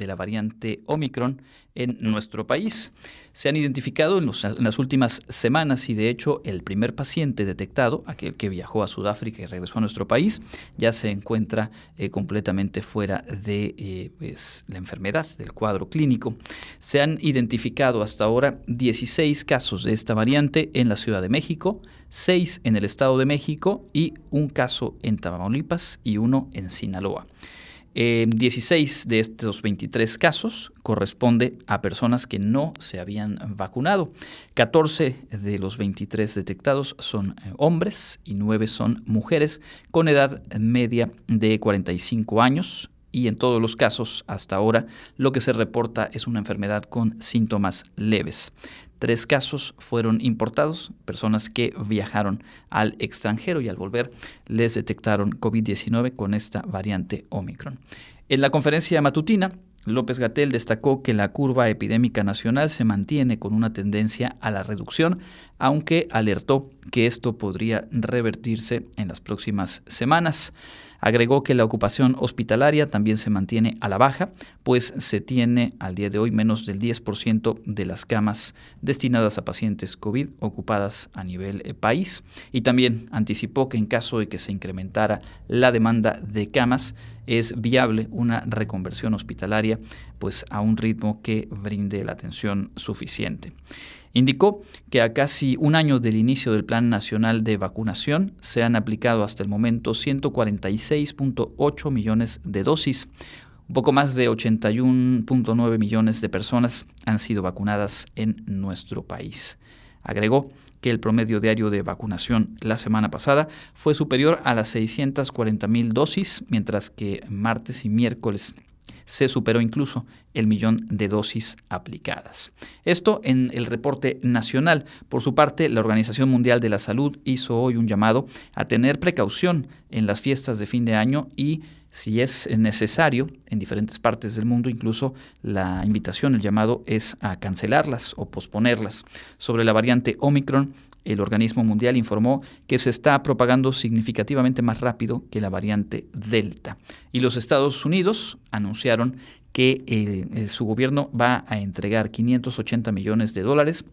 de la variante Omicron en nuestro país. Se han identificado en, las últimas semanas y de hecho el primer paciente detectado, aquel que viajó a Sudáfrica y regresó a nuestro país, ya se encuentra eh, completamente fuera de eh, pues, la enfermedad, del cuadro clínico. Se han identificado hasta ahora 16 casos de esta variante en la Ciudad de México, 6 en el Estado de México y un caso en Tamaulipas y uno en Sinaloa. 16 de estos 23 casos corresponde a personas que no se habían vacunado. 14 de los 23 detectados son eh, hombres y 9 son mujeres con edad media de 45 años. Y en todos los casos, hasta ahora, lo que se reporta es una enfermedad con síntomas leves. Tres casos fueron importados, personas que viajaron al extranjero y al volver les detectaron COVID-19 con esta variante Omicron. En la conferencia matutina, López Gatel destacó que la curva epidémica nacional se mantiene con una tendencia a la reducción, aunque alertó que esto podría revertirse en las próximas semanas. Agregó que la ocupación hospitalaria también se mantiene a la baja, pues se tiene al día de hoy menos del 10% de las camas destinadas a pacientes COVID ocupadas a nivel eh, país. Y también anticipó que en caso de que se incrementara la demanda de camas, es viable una reconversión hospitalaria pues a un ritmo que brinde la atención suficiente. Indicó que a casi un año del inicio del Plan Nacional de Vacunación se han aplicado hasta el momento 146.8 millones de dosis. Un poco más de 81.9 millones de personas han sido vacunadas en nuestro país. Agregó que el promedio diario de vacunación la semana pasada fue superior a las 640 mil dosis, mientras que martes y miércoles se superó incluso el millón de dosis aplicadas. Esto en el reporte nacional. Por su parte, la Organización Mundial de la Salud hizo hoy un llamado a tener precaución en las fiestas de fin de año y si es necesario en diferentes partes del mundo, incluso la invitación, el llamado es a cancelarlas o posponerlas. Sobre la variante Omicron, el organismo mundial informó que se está propagando significativamente más rápido que la variante Delta. Y los Estados Unidos anunciaron que eh, eh, su gobierno va a entregar 580 millones de dólares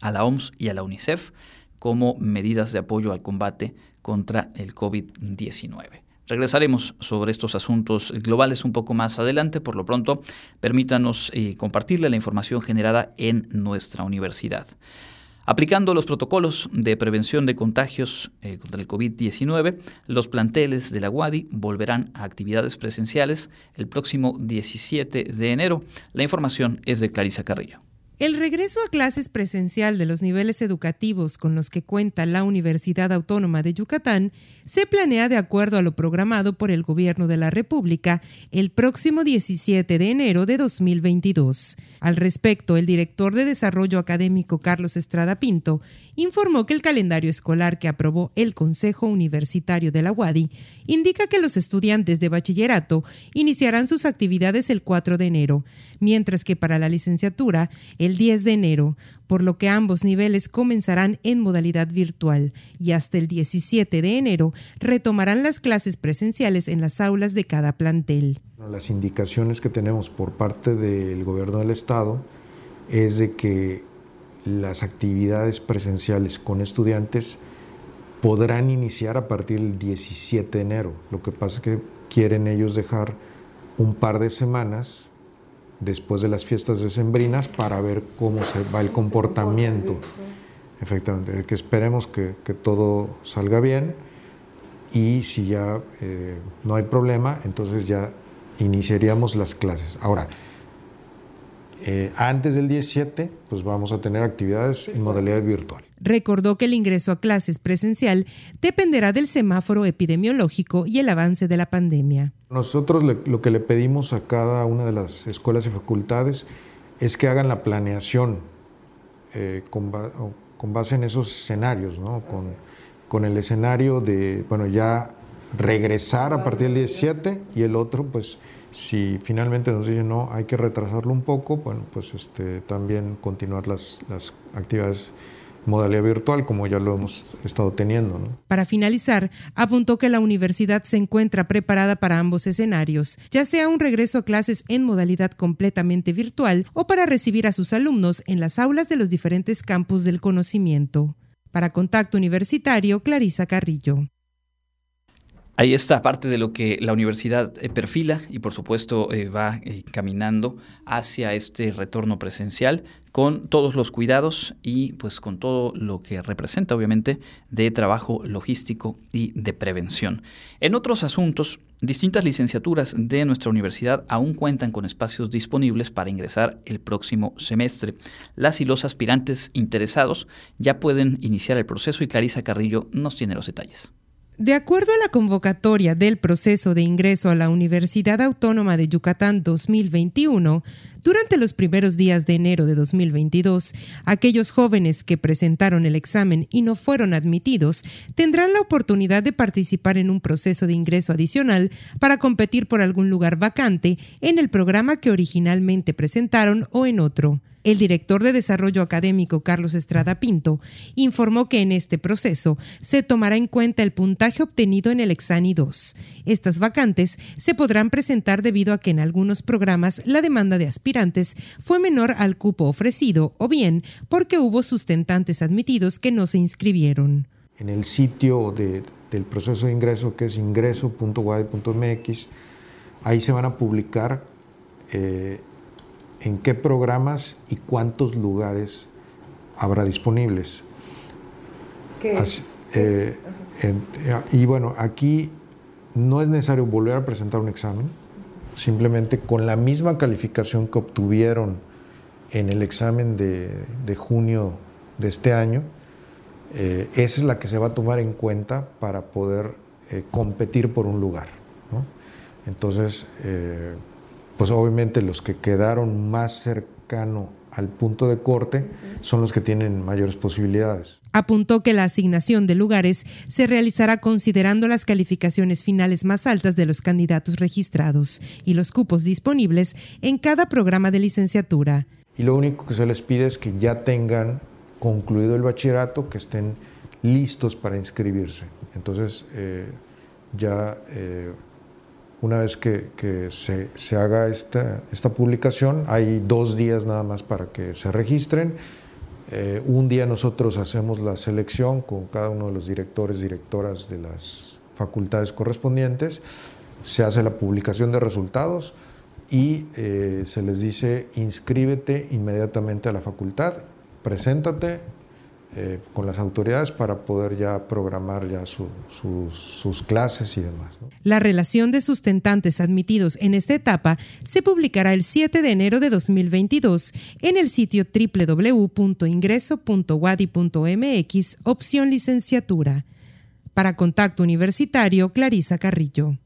a la OMS y a la UNICEF como medidas de apoyo al combate contra el COVID-19. Regresaremos sobre estos asuntos globales un poco más adelante. Por lo pronto, permítanos eh, compartirle la información generada en nuestra universidad. Aplicando los protocolos de prevención de contagios eh, contra el COVID-19, los planteles de la UADI volverán a actividades presenciales el próximo 17 de enero. La información es de Clarisa Carrillo. El regreso a clases presencial de los niveles educativos con los que cuenta la Universidad Autónoma de Yucatán se planea de acuerdo a lo programado por el Gobierno de la República el próximo 17 de enero de 2022. Al respecto, el director de Desarrollo Académico Carlos Estrada Pinto informó que el calendario escolar que aprobó el Consejo Universitario de la UADI indica que los estudiantes de bachillerato iniciarán sus actividades el 4 de enero, mientras que para la licenciatura el 10 de enero, por lo que ambos niveles comenzarán en modalidad virtual y hasta el 17 de enero retomarán las clases presenciales en las aulas de cada plantel. Las indicaciones que tenemos por parte del gobierno del estado es de que las actividades presenciales con estudiantes podrán iniciar a partir del 17 de enero. Lo que pasa es que quieren ellos dejar un par de semanas después de las fiestas decembrinas para ver cómo se va el comportamiento. Efectivamente, que esperemos que, todo salga bien y si ya eh, no hay problema, entonces ya iniciaríamos las clases. Ahora, eh, antes del 17, pues vamos a tener actividades en modalidad virtual. Recordó que el ingreso a clases presencial dependerá del semáforo epidemiológico y el avance de la pandemia. Nosotros lo que le pedimos a cada una de las escuelas y facultades es que hagan la planeación eh, con, base en esos escenarios, ¿no? con, con el escenario de, bueno, ya regresar a partir del 17 y el otro, pues si finalmente nos dicen no, hay que retrasarlo un poco, bueno, pues este, también continuar las, las actividades modalidad virtual como ya lo hemos estado teniendo. Para finalizar, apuntó que la universidad se encuentra preparada para ambos escenarios, ya sea un regreso a clases en modalidad completamente virtual o para recibir a sus alumnos en las aulas de los diferentes campus del conocimiento. Para Contacto Universitario, Clarisa Carrillo. Ahí está parte de lo que la universidad eh, perfila y por supuesto eh, va eh, caminando hacia este retorno presencial con todos los cuidados y pues con todo lo que representa obviamente de trabajo logístico y de prevención. En otros asuntos, distintas licenciaturas de nuestra universidad aún cuentan con espacios disponibles para ingresar el próximo semestre. Las y los aspirantes interesados ya pueden iniciar el proceso y Clarisa Carrillo nos tiene los detalles. De acuerdo a la convocatoria del proceso de ingreso a la Universidad Autónoma de Yucatán 2021, durante los primeros días de enero de 2022, aquellos jóvenes que presentaron el examen y no fueron admitidos tendrán la oportunidad de participar en un proceso de ingreso adicional para competir por algún lugar vacante en el programa que originalmente presentaron o en otro. El director de Desarrollo Académico, Carlos Estrada Pinto, informó que en este proceso se tomará en cuenta el puntaje obtenido en el Exani 2. Estas vacantes se podrán presentar debido a que en algunos programas la demanda de aspirantes fue menor al cupo ofrecido o bien porque hubo sustentantes admitidos que no se inscribieron. En el sitio del proceso de ingreso, que es ingreso.guay.mx, ahí se van a publicar eh, en qué programas y cuántos lugares habrá disponibles. Eh, y bueno, aquí no es necesario volver a presentar un examen, simplemente con la misma calificación que obtuvieron en el examen de, junio de este año, eh, esa es la que se va a tomar en cuenta para poder eh, competir por un lugar. Entonces, pues obviamente los que quedaron más cercano al punto de corte son los que tienen mayores posibilidades. Apuntó que la asignación de lugares se realizará considerando las calificaciones finales más altas de los candidatos registrados y los cupos disponibles en cada programa de licenciatura. Y lo único que se les pide es que ya tengan concluido el bachillerato, que estén listos para inscribirse. Entonces, eh, ya eh, una vez que, se, haga esta, esta, publicación, hay dos días nada más para que se registren. Eh, un día nosotros hacemos la selección con cada uno de los directores, directoras de las facultades correspondientes, se hace la publicación de resultados y eh, se les dice inscríbete inmediatamente a la facultad, preséntate, eh, con las autoridades para poder ya programar ya sus clases y demás. La relación de sustentantes admitidos en esta etapa se publicará el 7 de enero de 2022 en el sitio www.ingreso.wadi.mx, opción licenciatura. Para Contacto Universitario, Clarisa Carrillo.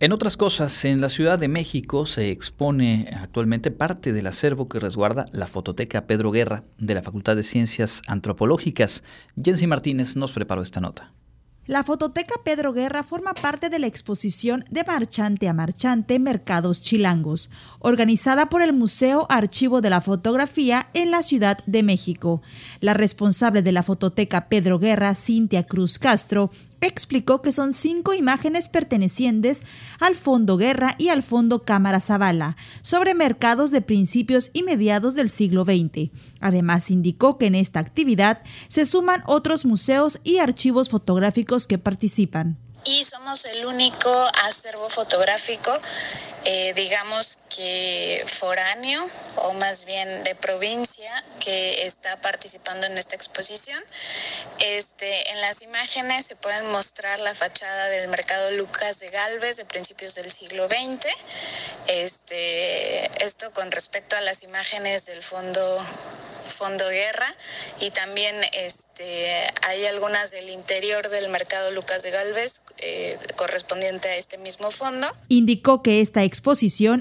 En otras cosas, en la Ciudad de México se expone actualmente parte del acervo que resguarda la fototeca Pedro Guerra de la Facultad de Ciencias Antropológicas. Jensi Martínez nos preparó esta nota. La fototeca Pedro Guerra forma parte de la exposición de Marchante a Marchante Mercados Chilangos, organizada por el Museo Archivo de la Fotografía en la Ciudad de México. La responsable de la fototeca Pedro Guerra, Cintia Cruz Castro, explicó que son cinco imágenes pertenecientes al Fondo Guerra y al Fondo Cámara Zavala sobre mercados de principios y mediados del siglo XX. Además, indicó que en esta actividad se suman otros museos y archivos fotográficos que participan y somos el único acervo fotográfico, eh, digamos que foráneo o más bien de provincia que está participando en esta exposición. Este, en las imágenes se pueden mostrar la fachada del mercado Lucas de Galvez de principios del siglo XX. Este, esto con respecto a las imágenes del fondo Fondo Guerra y también este, hay algunas del interior del mercado Lucas de Galvez eh, correspondiente a este mismo fondo. Indicó que esta exposición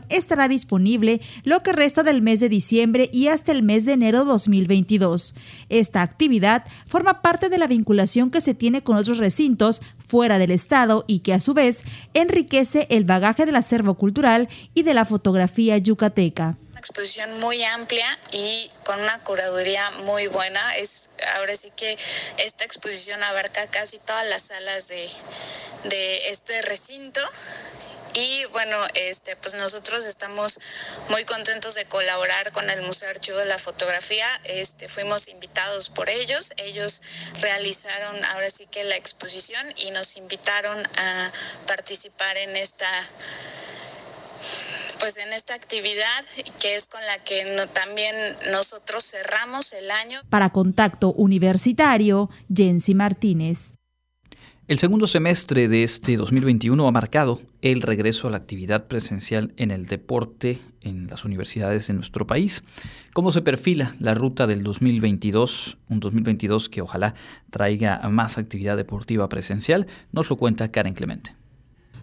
estará disponible lo que resta del mes de diciembre y hasta el mes de enero 2022. Esta actividad forma parte de la vinculación que se tiene con otros recintos fuera del Estado y que a su vez enriquece el bagaje del acervo cultural y de la fotografía yucateca exposición muy amplia y con una curaduría muy buena. Es ahora sí que esta exposición abarca casi todas las salas de, de este recinto y bueno, este, pues nosotros estamos muy contentos de colaborar con el Museo Archivo de la Fotografía. Este, fuimos invitados por ellos. Ellos realizaron ahora sí que la exposición y nos invitaron a participar en esta pues en esta actividad que es con la que también nosotros cerramos el año. Para Contacto Universitario, Jensi Martínez. El segundo semestre de este 2021 ha marcado el regreso a la actividad presencial en el deporte en las universidades de nuestro país. ¿Cómo se perfila la ruta del 2022? Un 2022 que ojalá traiga más actividad deportiva presencial. Nos lo cuenta Karen Clemente.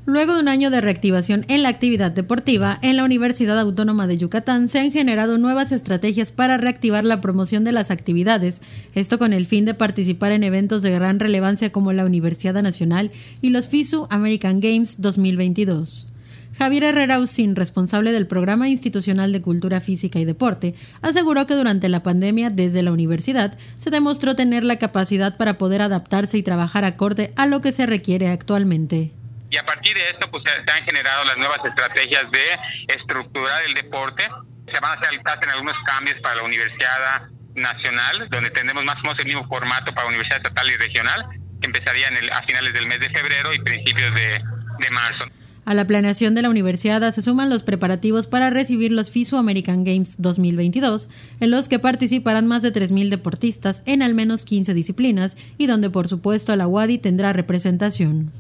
Luego de un año de reactivación en la actividad deportiva, en la Universidad Autónoma de Yucatán se han generado nuevas estrategias para reactivar la promoción de las actividades, esto con el fin de participar en eventos de gran relevancia como la Universidad Nacional y los FISU American Games 2022. Javier Herrera Usín, responsable del Programa Institucional de Cultura Física y Deporte, aseguró que durante la pandemia desde la universidad se demostró tener la capacidad para poder adaptarse y trabajar acorde a lo que se requiere actualmente y a partir de esto pues se han generado las nuevas estrategias de estructurar el deporte. Se van a hacer en algunos cambios para la Universidad Nacional, donde tendremos más o menos el mismo formato para la Universidad Estatal y Regional, que empezaría a finales del mes de febrero y principios de, de marzo. A la planeación de la universidad se suman los preparativos para recibir los FISU American Games 2022, en los que participarán más de 3.000 deportistas en al menos 15 disciplinas y donde por supuesto la UADI tendrá representación.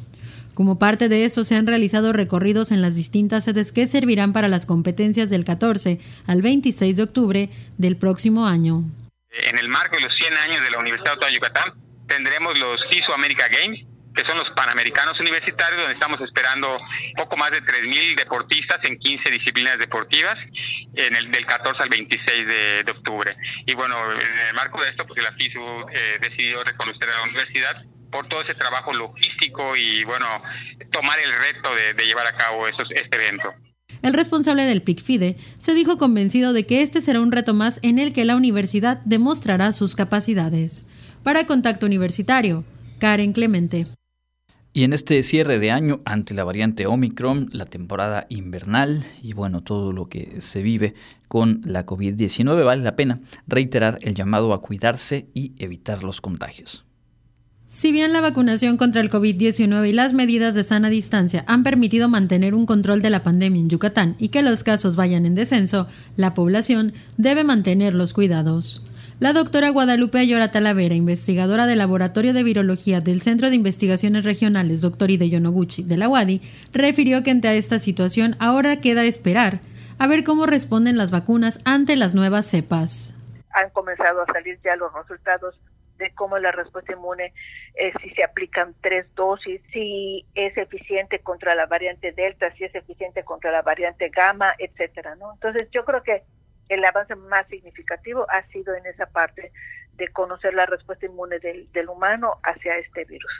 Como parte de eso, se han realizado recorridos en las distintas sedes que servirán para las competencias del 14 al 26 de octubre del próximo año. En el marco de los 100 años de la Universidad Autónoma de Yucatán, tendremos los FISO America Games, que son los Panamericanos Universitarios, donde estamos esperando poco más de 3.000 deportistas en 15 disciplinas deportivas, en el del 14 al 26 de, octubre. Y bueno, en el marco de esto, pues la FISU eh, decidió reconocer a la universidad por todo ese trabajo logístico y bueno, tomar el reto de, llevar a cabo esos, este evento. El responsable del PICFIDE se dijo convencido de que este será un reto más en el que la universidad demostrará sus capacidades. Para Contacto Universitario, Karen Clemente. Y en este cierre de año, ante la variante Omicron, la temporada invernal y bueno, todo lo que se vive con la COVID-19, vale la pena reiterar el llamado a cuidarse y evitar los contagios. Si bien la vacunación contra el COVID-19 y las medidas de sana distancia han permitido mantener un control de la pandemia en Yucatán y que los casos vayan en descenso, la población debe mantener los cuidados. La doctora Guadalupe Ayora Talavera, investigadora del Laboratorio de Virología del Centro de Investigaciones Regionales Dr. de Yonoguchi de la UADI, refirió que ante esta situación ahora queda esperar a ver cómo responden las vacunas ante las nuevas cepas. Han comenzado a salir ya los resultados de cómo la respuesta inmune, eh, si se aplican tres dosis, si es eficiente contra la variante Delta, si es eficiente contra la variante Gamma, etcétera, ¿no? Entonces yo creo que el avance más significativo ha sido en esa parte de conocer la respuesta inmune del, del humano hacia este virus.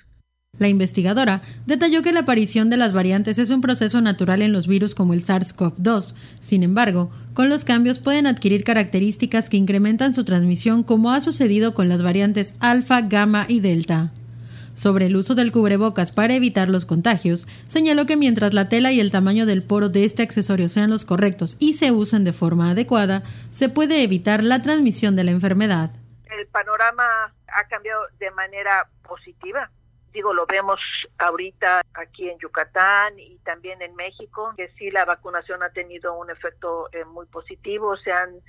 La investigadora detalló que la aparición de las variantes es un proceso natural en los virus como el SARS-CoV-2. Sin embargo, con los cambios pueden adquirir características que incrementan su transmisión como ha sucedido con las variantes alfa, gamma y delta. Sobre el uso del cubrebocas para evitar los contagios, señaló que mientras la tela y el tamaño del poro de este accesorio sean los correctos y se usen de forma adecuada, se puede evitar la transmisión de la enfermedad. El panorama ha cambiado de manera positiva digo, lo vemos ahorita aquí en Yucatán y también en México, que sí la vacunación ha tenido un efecto eh, muy positivo, se han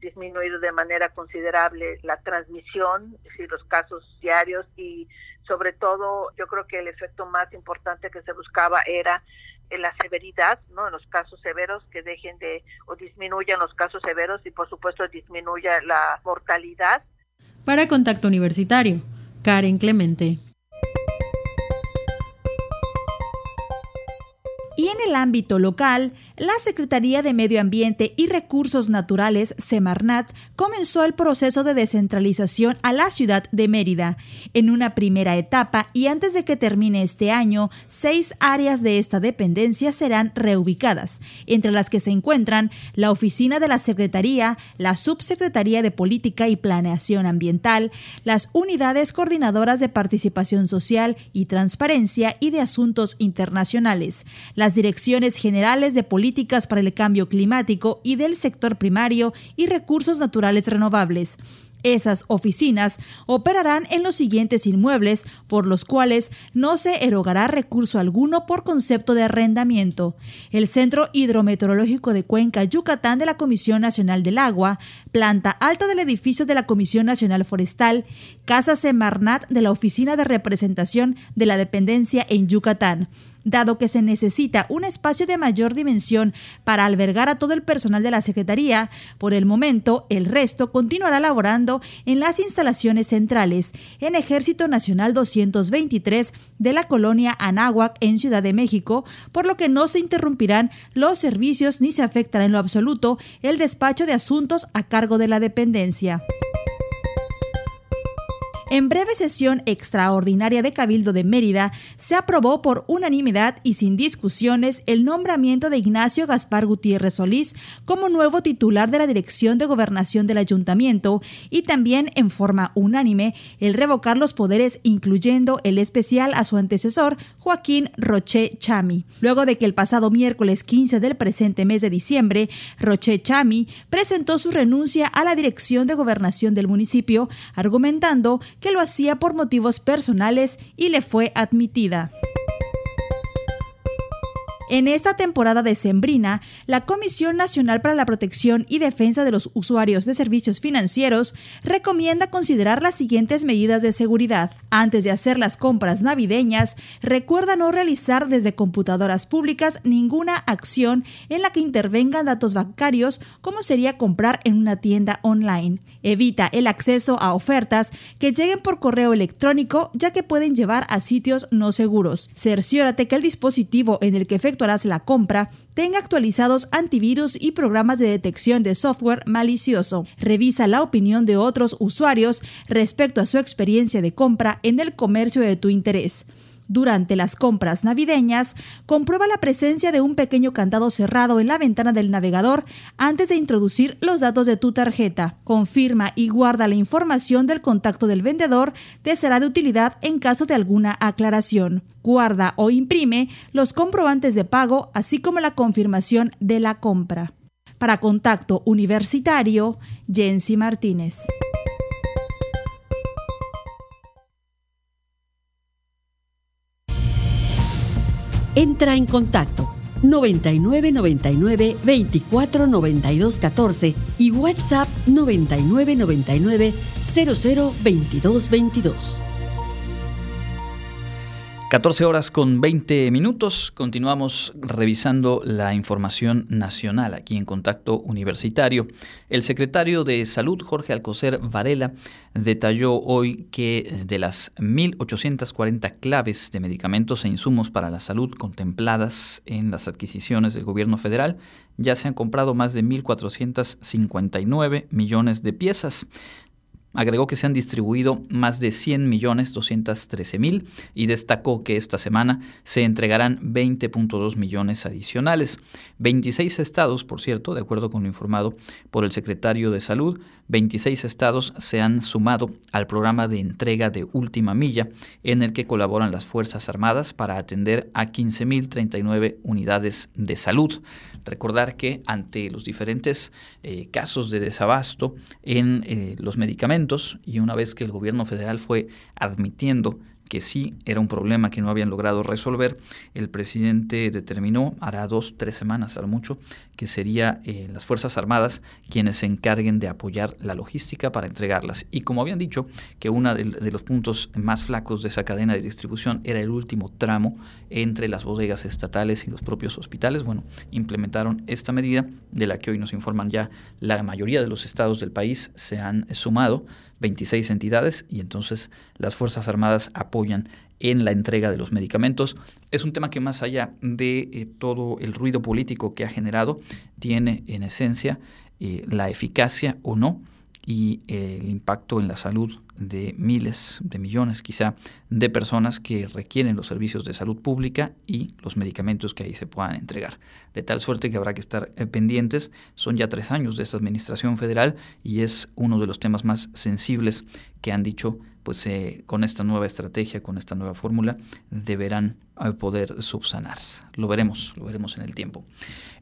disminuido de manera considerable la transmisión, sí, los casos diarios y sobre todo yo creo que el efecto más importante que se buscaba era en la severidad, ¿no? En los casos severos que dejen de o disminuyan los casos severos y por supuesto disminuya la mortalidad. Para Contacto Universitario, Karen Clemente. En el ámbito local, La Secretaría de Medio Ambiente y Recursos Naturales, Semarnat, comenzó el proceso de descentralización a la ciudad de Mérida. En una primera etapa y antes de que termine este año, seis áreas de esta dependencia serán reubicadas, entre las que se encuentran la oficina de la Secretaría, la Subsecretaría de Política y Planeación Ambiental, las unidades coordinadoras de participación social y transparencia y de asuntos internacionales, las direcciones generales de política políticas para el cambio climático y del sector primario y recursos naturales renovables. Esas oficinas operarán en los siguientes inmuebles, por los cuales no se erogará recurso alguno por concepto de arrendamiento. El Centro Hidrometeorológico de Cuenca, Yucatán de la Comisión Nacional del Agua, planta alta del edificio de la Comisión Nacional Forestal, Casa Semarnat de la Oficina de Representación de la Dependencia en Yucatán dado que se necesita un espacio de mayor dimensión para albergar a todo el personal de la Secretaría. Por el momento, el resto continuará laborando en las instalaciones centrales en Ejército Nacional 223 de la colonia Anáhuac en Ciudad de México, por lo que no se interrumpirán los servicios ni se afectará en lo absoluto el despacho de asuntos a cargo de la dependencia. En breve sesión extraordinaria de Cabildo de Mérida, se aprobó por unanimidad y sin discusiones el nombramiento de Ignacio Gaspar Gutiérrez Solís como nuevo titular de la Dirección de Gobernación del Ayuntamiento y también en forma unánime el revocar los poderes incluyendo el especial a su antecesor Joaquín Roché Chami. Luego de que el pasado miércoles 15 del presente mes de diciembre, Roché Chami presentó su renuncia a la Dirección de Gobernación del municipio, argumentando que lo hacía por motivos personales y le fue admitida. En esta temporada decembrina, la Comisión Nacional para la Protección y Defensa de los Usuarios de Servicios Financieros recomienda considerar las siguientes medidas de seguridad. Antes de hacer las compras navideñas, recuerda no realizar desde computadoras públicas ninguna acción en la que intervengan datos bancarios como sería comprar en una tienda online. Evita el acceso a ofertas que lleguen por correo electrónico ya que pueden llevar a sitios no seguros. Cerciórate que el dispositivo en el que la compra tenga actualizados antivirus y programas de detección de software malicioso. Revisa la opinión de otros usuarios respecto a su experiencia de compra en el comercio de tu interés. Durante las compras navideñas, comprueba la presencia de un pequeño candado cerrado en la ventana del navegador antes de introducir los datos de tu tarjeta. Confirma y guarda la información del contacto del vendedor, te será de utilidad en caso de alguna aclaración. Guarda o imprime los comprobantes de pago, así como la confirmación de la compra. Para contacto universitario, Jensi Martínez. Entra en contacto 99 99 24 92 14 y WhatsApp 99 99 00 22 22. 14 horas con 20 minutos. Continuamos revisando la información nacional aquí en Contacto Universitario. El secretario de Salud, Jorge Alcocer Varela, detalló hoy que de las 1.840 claves de medicamentos e insumos para la salud contempladas en las adquisiciones del gobierno federal, ya se han comprado más de 1.459 millones de piezas. Agregó que se han distribuido más de 100 millones 213 mil y destacó que esta semana se entregarán 20.2 millones adicionales. 26 estados, por cierto, de acuerdo con lo informado por el secretario de Salud, 26 estados se han sumado al programa de entrega de última milla en el que colaboran las Fuerzas Armadas para atender a 15.039 unidades de salud. Recordar que ante los diferentes eh, casos de desabasto en eh, los medicamentos y una vez que el gobierno federal fue admitiendo que sí era un problema que no habían logrado resolver, el presidente determinó, hará dos, tres semanas al mucho, que sería eh, las Fuerzas Armadas quienes se encarguen de apoyar la logística para entregarlas. Y como habían dicho, que uno de, de, los puntos más flacos de esa cadena de distribución era el último tramo entre las bodegas estatales y los propios hospitales, bueno, implementaron esta medida de la que hoy nos informan ya la mayoría de los estados del país se han sumado 26 entidades y entonces las Fuerzas Armadas apoyan en la entrega de los medicamentos. Es un tema que más allá de eh, todo el ruido político que ha generado, tiene en esencia eh, la eficacia o no y el impacto en la salud de miles, de millones quizá, de personas que requieren los servicios de salud pública y los medicamentos que ahí se puedan entregar. De tal suerte que habrá que estar eh, pendientes. Son ya tres años de esta administración federal y es uno de los temas más sensibles que han dicho, pues eh, con esta nueva estrategia, con esta nueva fórmula, deberán eh, poder subsanar. Lo veremos, lo veremos en el tiempo.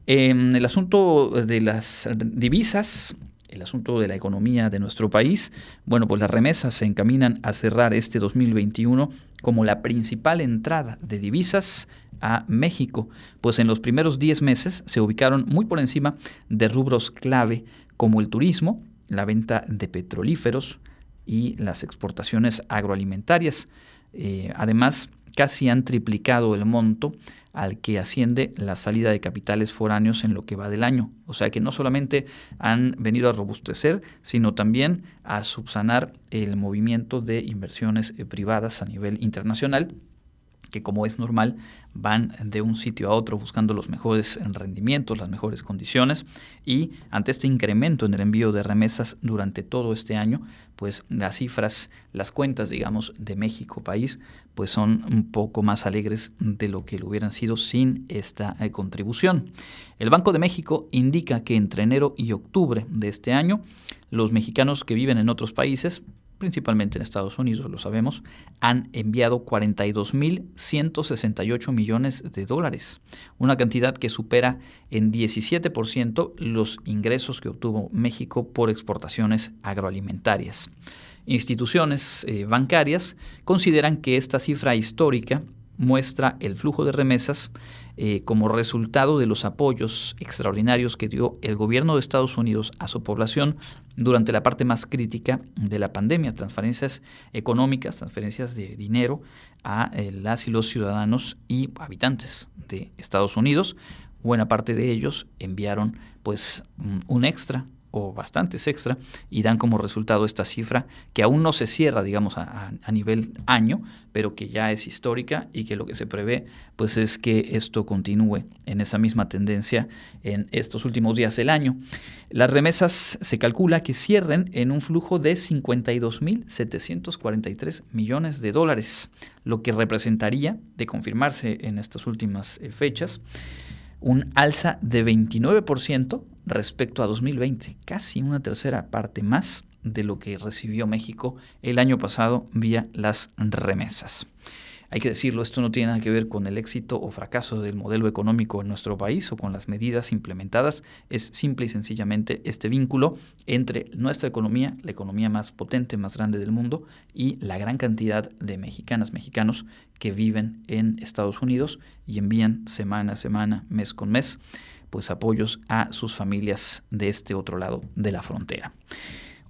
En el asunto de las divisas, el asunto de la economía de nuestro país, bueno, pues las remesas se encaminan a cerrar este 2021 como la principal entrada de divisas a México, pues en los primeros 10 meses se ubicaron muy por encima de rubros clave como el turismo, la venta de petrolíferos y las exportaciones agroalimentarias. Eh, además, casi han triplicado el monto al que asciende la salida de capitales foráneos en lo que va del año. O sea que no solamente han venido a robustecer, sino también a subsanar el movimiento de inversiones eh, privadas a nivel internacional que como es normal van de un sitio a otro buscando los mejores rendimientos, las mejores condiciones y ante este incremento en el envío de remesas durante todo este año, pues las cifras, las cuentas, digamos, de México país, pues son un poco más alegres de lo que lo hubieran sido sin esta eh, contribución. El Banco de México indica que entre enero y octubre de este año, los mexicanos que viven en otros países principalmente en Estados Unidos, lo sabemos, han enviado 42.168 millones de dólares, una cantidad que supera en 17% los ingresos que obtuvo México por exportaciones agroalimentarias. Instituciones eh, bancarias consideran que esta cifra histórica muestra el flujo de remesas eh, como resultado de los apoyos extraordinarios que dio el gobierno de Estados Unidos a su población durante la parte más crítica de la pandemia, transferencias económicas, transferencias de dinero a eh, las y los ciudadanos y habitantes de Estados Unidos. Buena parte de ellos enviaron pues un extra o bastantes extra y dan como resultado esta cifra que aún no se cierra, digamos, a, nivel año, pero que ya es histórica y que lo que se prevé pues es que esto continúe en esa misma tendencia en estos últimos días del año. Las remesas se calcula que cierren en un flujo de 52.743 millones de dólares, lo que representaría, de confirmarse en estas últimas eh, fechas, un alza de 29% respecto a 2020, casi una tercera parte más de lo que recibió México el año pasado vía las remesas. Hay que decirlo, esto no tiene nada que ver con el éxito o fracaso del modelo económico en nuestro país o con las medidas implementadas, es simple y sencillamente este vínculo entre nuestra economía, la economía más potente, más grande del mundo, y la gran cantidad de mexicanas, mexicanos que viven en Estados Unidos y envían semana a semana, mes con mes, pues apoyos a sus familias de este otro lado de la frontera.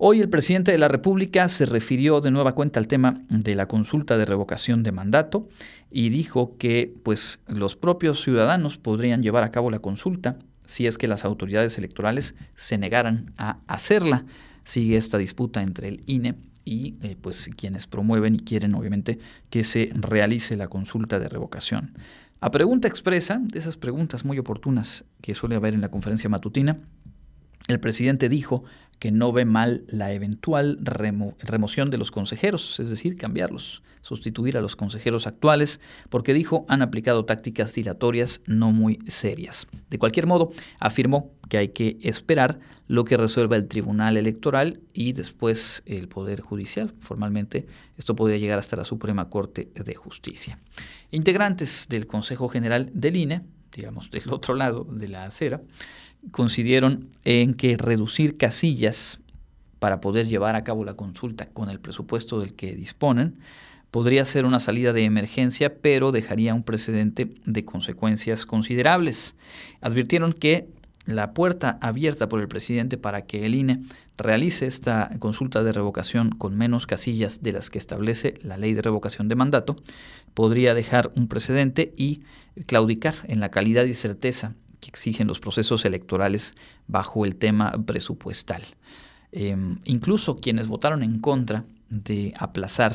Hoy el presidente de la República se refirió de nueva cuenta al tema de la consulta de revocación de mandato y dijo que pues los propios ciudadanos podrían llevar a cabo la consulta si es que las autoridades electorales se negaran a hacerla. Sigue esta disputa entre el INE y eh, pues quienes promueven y quieren obviamente que se realice la consulta de revocación. A pregunta expresa, de esas preguntas muy oportunas que suele haber en la conferencia matutina, el presidente dijo que no ve mal la eventual remoción de los consejeros, es decir, cambiarlos, sustituir a los consejeros actuales, porque dijo han aplicado tácticas dilatorias no muy serias. De cualquier modo, afirmó que hay que esperar lo que resuelva el Tribunal Electoral y después el Poder Judicial. Formalmente, esto podría llegar hasta la Suprema Corte de Justicia. Integrantes del Consejo General del INE, digamos del otro lado de la acera, coincidieron en que reducir casillas para poder llevar a cabo la consulta con el presupuesto del que disponen podría ser una salida de emergencia, pero dejaría un precedente de consecuencias considerables. Advirtieron que la puerta abierta por el presidente para que el INE realice esta consulta de revocación con menos casillas de las que establece la ley de revocación de mandato, podría dejar un precedente y claudicar en la calidad y certeza que exigen los procesos electorales bajo el tema presupuestal. Em, incluso quienes votaron en contra de aplazar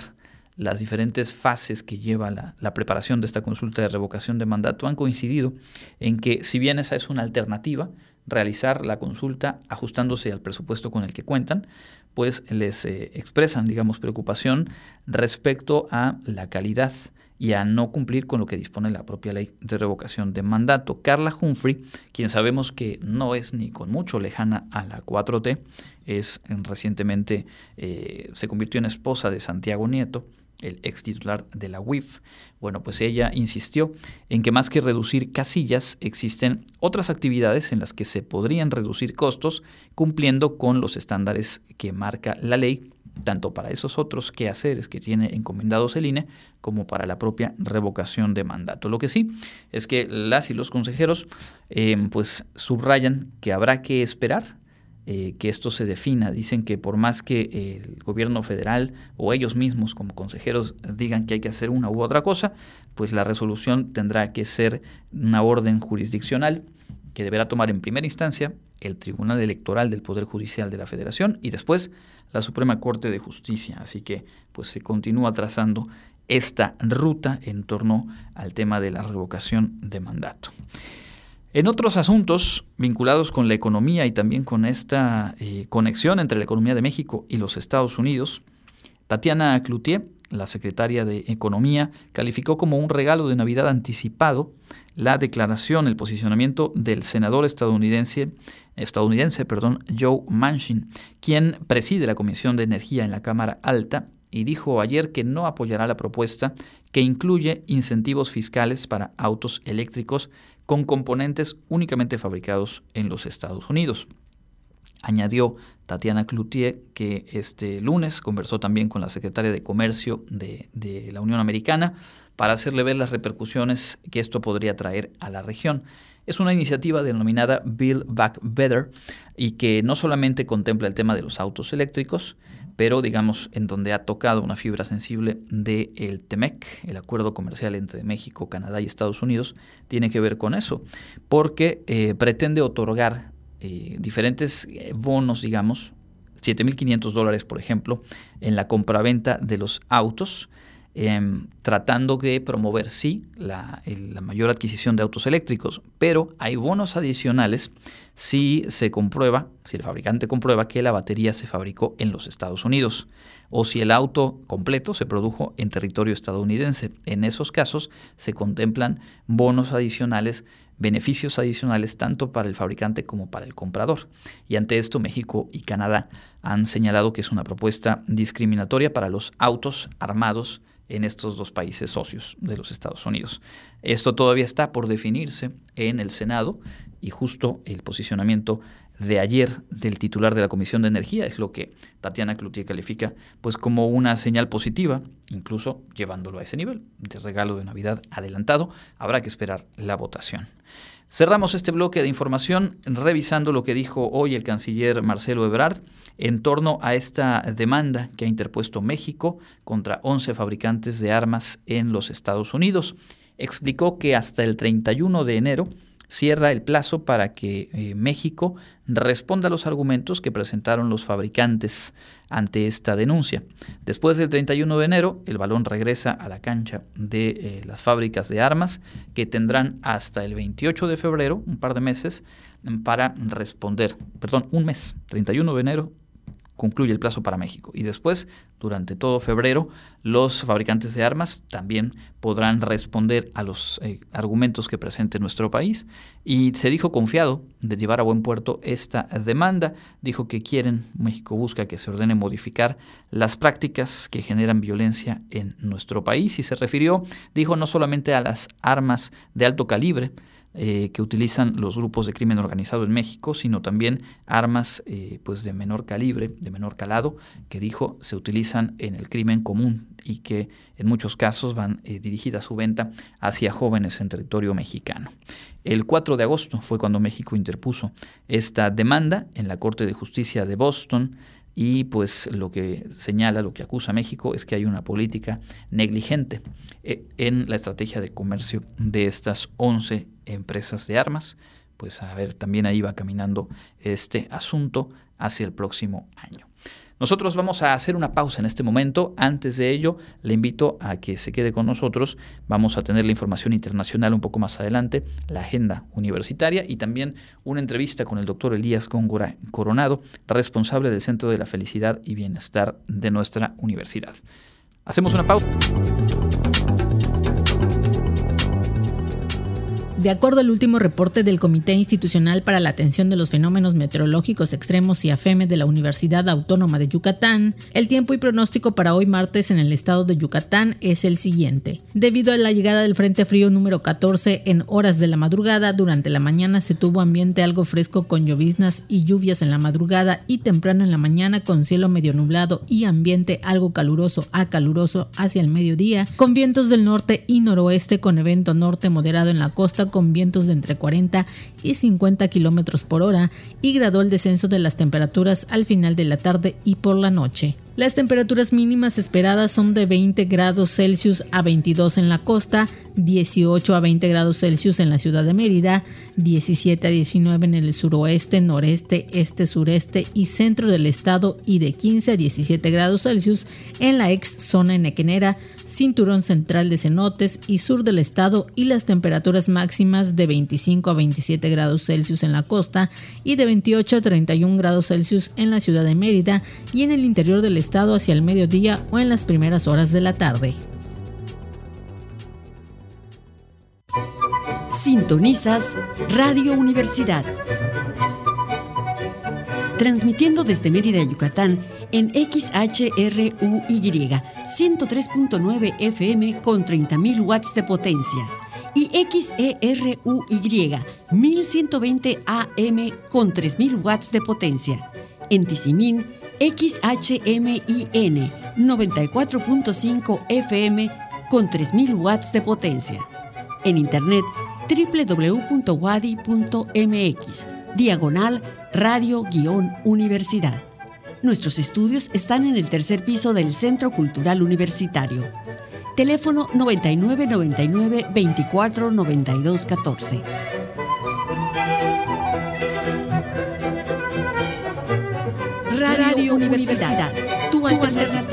las diferentes fases que lleva la, preparación de esta consulta de revocación de mandato han coincidido en que si bien esa es una alternativa, realizar la consulta ajustándose al presupuesto con el que cuentan, pues les eh, expresan, digamos, preocupación respecto a la calidad y a no cumplir con lo que dispone la propia ley de revocación de mandato. Carla Humphrey, quien sabemos que no es ni con mucho lejana a la 4T, es recientemente eh, se convirtió en esposa de Santiago Nieto, el ex titular de la UIF. Bueno, pues ella insistió en que más que reducir casillas, existen otras actividades en las que se podrían reducir costos cumpliendo con los estándares que marca la ley, tanto para esos otros quehaceres que tiene encomendados el INE como para la propia revocación de mandato. Lo que sí es que las y los consejeros eh, pues subrayan que habrá que esperar eh, que esto se defina. Dicen que por más que el gobierno federal o ellos mismos como consejeros digan que hay que hacer una u otra cosa, pues la resolución tendrá que ser una orden jurisdiccional que deberá tomar en primera instancia el Tribunal Electoral del Poder Judicial de la Federación y después la Suprema Corte de Justicia. Así que pues se continúa trazando esta ruta en torno al tema de la revocación de mandato. En otros asuntos vinculados con la economía y también con esta eh, conexión entre la economía de México y los Estados Unidos, Tatiana Cloutier, la secretaria de Economía, calificó como un regalo de Navidad anticipado la declaración, el posicionamiento del senador estadounidense, estadounidense perdón, Joe Manchin, quien preside la Comisión de Energía en la Cámara Alta y dijo ayer que no apoyará la propuesta que incluye incentivos fiscales para autos eléctricos con componentes únicamente fabricados en los Estados Unidos. Añadió Tatiana Cloutier que este lunes conversó también con la secretaria de Comercio de, de, la Unión Americana para hacerle ver las repercusiones que esto podría traer a la región. Es una iniciativa denominada Build Back Better y que no solamente contempla el tema de los autos eléctricos, pero digamos en donde ha tocado una fibra sensible del el TEMEC, el acuerdo comercial entre México, Canadá y Estados Unidos, tiene que ver con eso, porque eh, pretende otorgar eh, diferentes eh, bonos, digamos, 7.500 dólares, por ejemplo, en la compraventa de los autos, Em, tratando de promover, sí, la, la, mayor adquisición de autos eléctricos, pero hay bonos adicionales si se comprueba, si el fabricante comprueba que la batería se fabricó en los Estados Unidos o si el auto completo se produjo en territorio estadounidense. En esos casos se contemplan bonos adicionales beneficios adicionales tanto para el fabricante como para el comprador. Y ante esto México y Canadá han señalado que es una propuesta discriminatoria para los autos armados en estos dos países socios de los Estados Unidos. Esto todavía está por definirse en el Senado y justo el posicionamiento de ayer del titular de la Comisión de Energía es lo que Tatiana Cloutier califica pues como una señal positiva, incluso llevándolo a ese nivel de regalo de Navidad adelantado. Habrá que esperar la votación. Cerramos este bloque de información revisando lo que dijo hoy el canciller Marcelo Ebrard en torno a esta demanda que ha interpuesto México contra 11 fabricantes de armas en los Estados Unidos. Explicó que hasta el 31 de enero cierra el plazo para que eh, México responda a los argumentos que presentaron los fabricantes ante esta denuncia. Después del 31 de enero, el balón regresa a la cancha de eh, las fábricas de armas, que tendrán hasta el 28 de febrero, un par de meses, para responder, perdón, un mes, 31 de enero, concluye el plazo para México. Y después, durante todo febrero, los fabricantes de armas también podrán responder a los eh, argumentos que presente nuestro país. Y se dijo confiado de llevar a buen puerto esta demanda. Dijo que quieren, México busca que se ordene modificar las prácticas que generan violencia en nuestro país. Y se refirió, dijo, no solamente a las armas de alto calibre, eh, que utilizan los grupos de crimen organizado en México, sino también armas eh, pues de menor calibre, de menor calado, que dijo se utilizan en el crimen común y que en muchos casos van eh, dirigidas su venta hacia jóvenes en territorio mexicano. El 4 de agosto fue cuando México interpuso esta demanda en la Corte de Justicia de Boston y pues lo que señala, lo que acusa México es que hay una política negligente en la estrategia de comercio de estas 11 empresas de armas, pues a ver, también ahí va caminando este asunto hacia el próximo año. Nosotros vamos a hacer una pausa en este momento. Antes de ello, le invito a que se quede con nosotros. Vamos a tener la información internacional un poco más adelante, la agenda universitaria y también una entrevista con el doctor Elías Góngora Coronado, responsable del Centro de la Felicidad y Bienestar de nuestra universidad. Hacemos una pausa. De acuerdo al último reporte del Comité Institucional para la Atención de los Fenómenos Meteorológicos Extremos y AFEME de la Universidad Autónoma de Yucatán, el tiempo y pronóstico para hoy martes en el estado de Yucatán es el siguiente. Debido a la llegada del Frente Frío número 14 en horas de la madrugada, durante la mañana se tuvo ambiente algo fresco con lloviznas y lluvias en la madrugada y temprano en la mañana con cielo medio nublado y ambiente algo caluroso a caluroso hacia el mediodía, con vientos del norte y noroeste con evento norte moderado en la costa vientos de entre 40 y 50 kilómetros por hora y graduó el descenso de las temperaturas al final de la tarde y por la noche. Las temperaturas mínimas esperadas son de 20 grados Celsius a 22 en la costa, 18 a 20 grados Celsius en la ciudad de Mérida, 17 a 19 en el suroeste, noreste, este, sureste y centro del estado y de 15 a 17 grados Celsius en la ex zona enequenera, cinturón central de cenotes y sur del estado y las temperaturas máximas de 25 a 27 grados Celsius en la costa y de 28 a 31 grados Celsius en la ciudad de Mérida y en el interior del estado hacia el mediodía o en las primeras horas de la tarde. Sintonizas Radio Universidad. Transmitiendo desde Mérida, Yucatán, en XHRUY 103.9 FM con 30.000 watts de potencia y XERUY 1120 AM con 3.000 watts de potencia. En Tizimín, XHMIN 94.5 FM con 3000 watts de potencia. En internet www.wadi.mx, diagonal radio-universidad. Nuestros estudios están en el tercer piso del Centro Cultural Universitario. Teléfono 9999 24 92 14. Radio, Universidad, tu alternativa.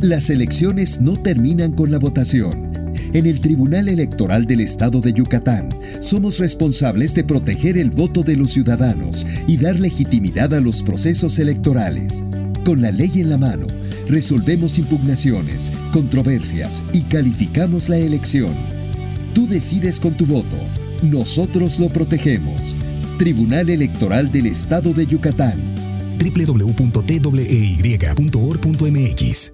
Las elecciones no terminan con la votación. En el Tribunal Electoral del Estado de Yucatán somos responsables de proteger el voto de los ciudadanos y dar legitimidad a los procesos electorales. Con la ley en la mano, resolvemos impugnaciones, controversias y calificamos la elección. Tú decides con tu voto. Nosotros lo protegemos. Tribunal Electoral del Estado de Yucatán. www.twey.org.mx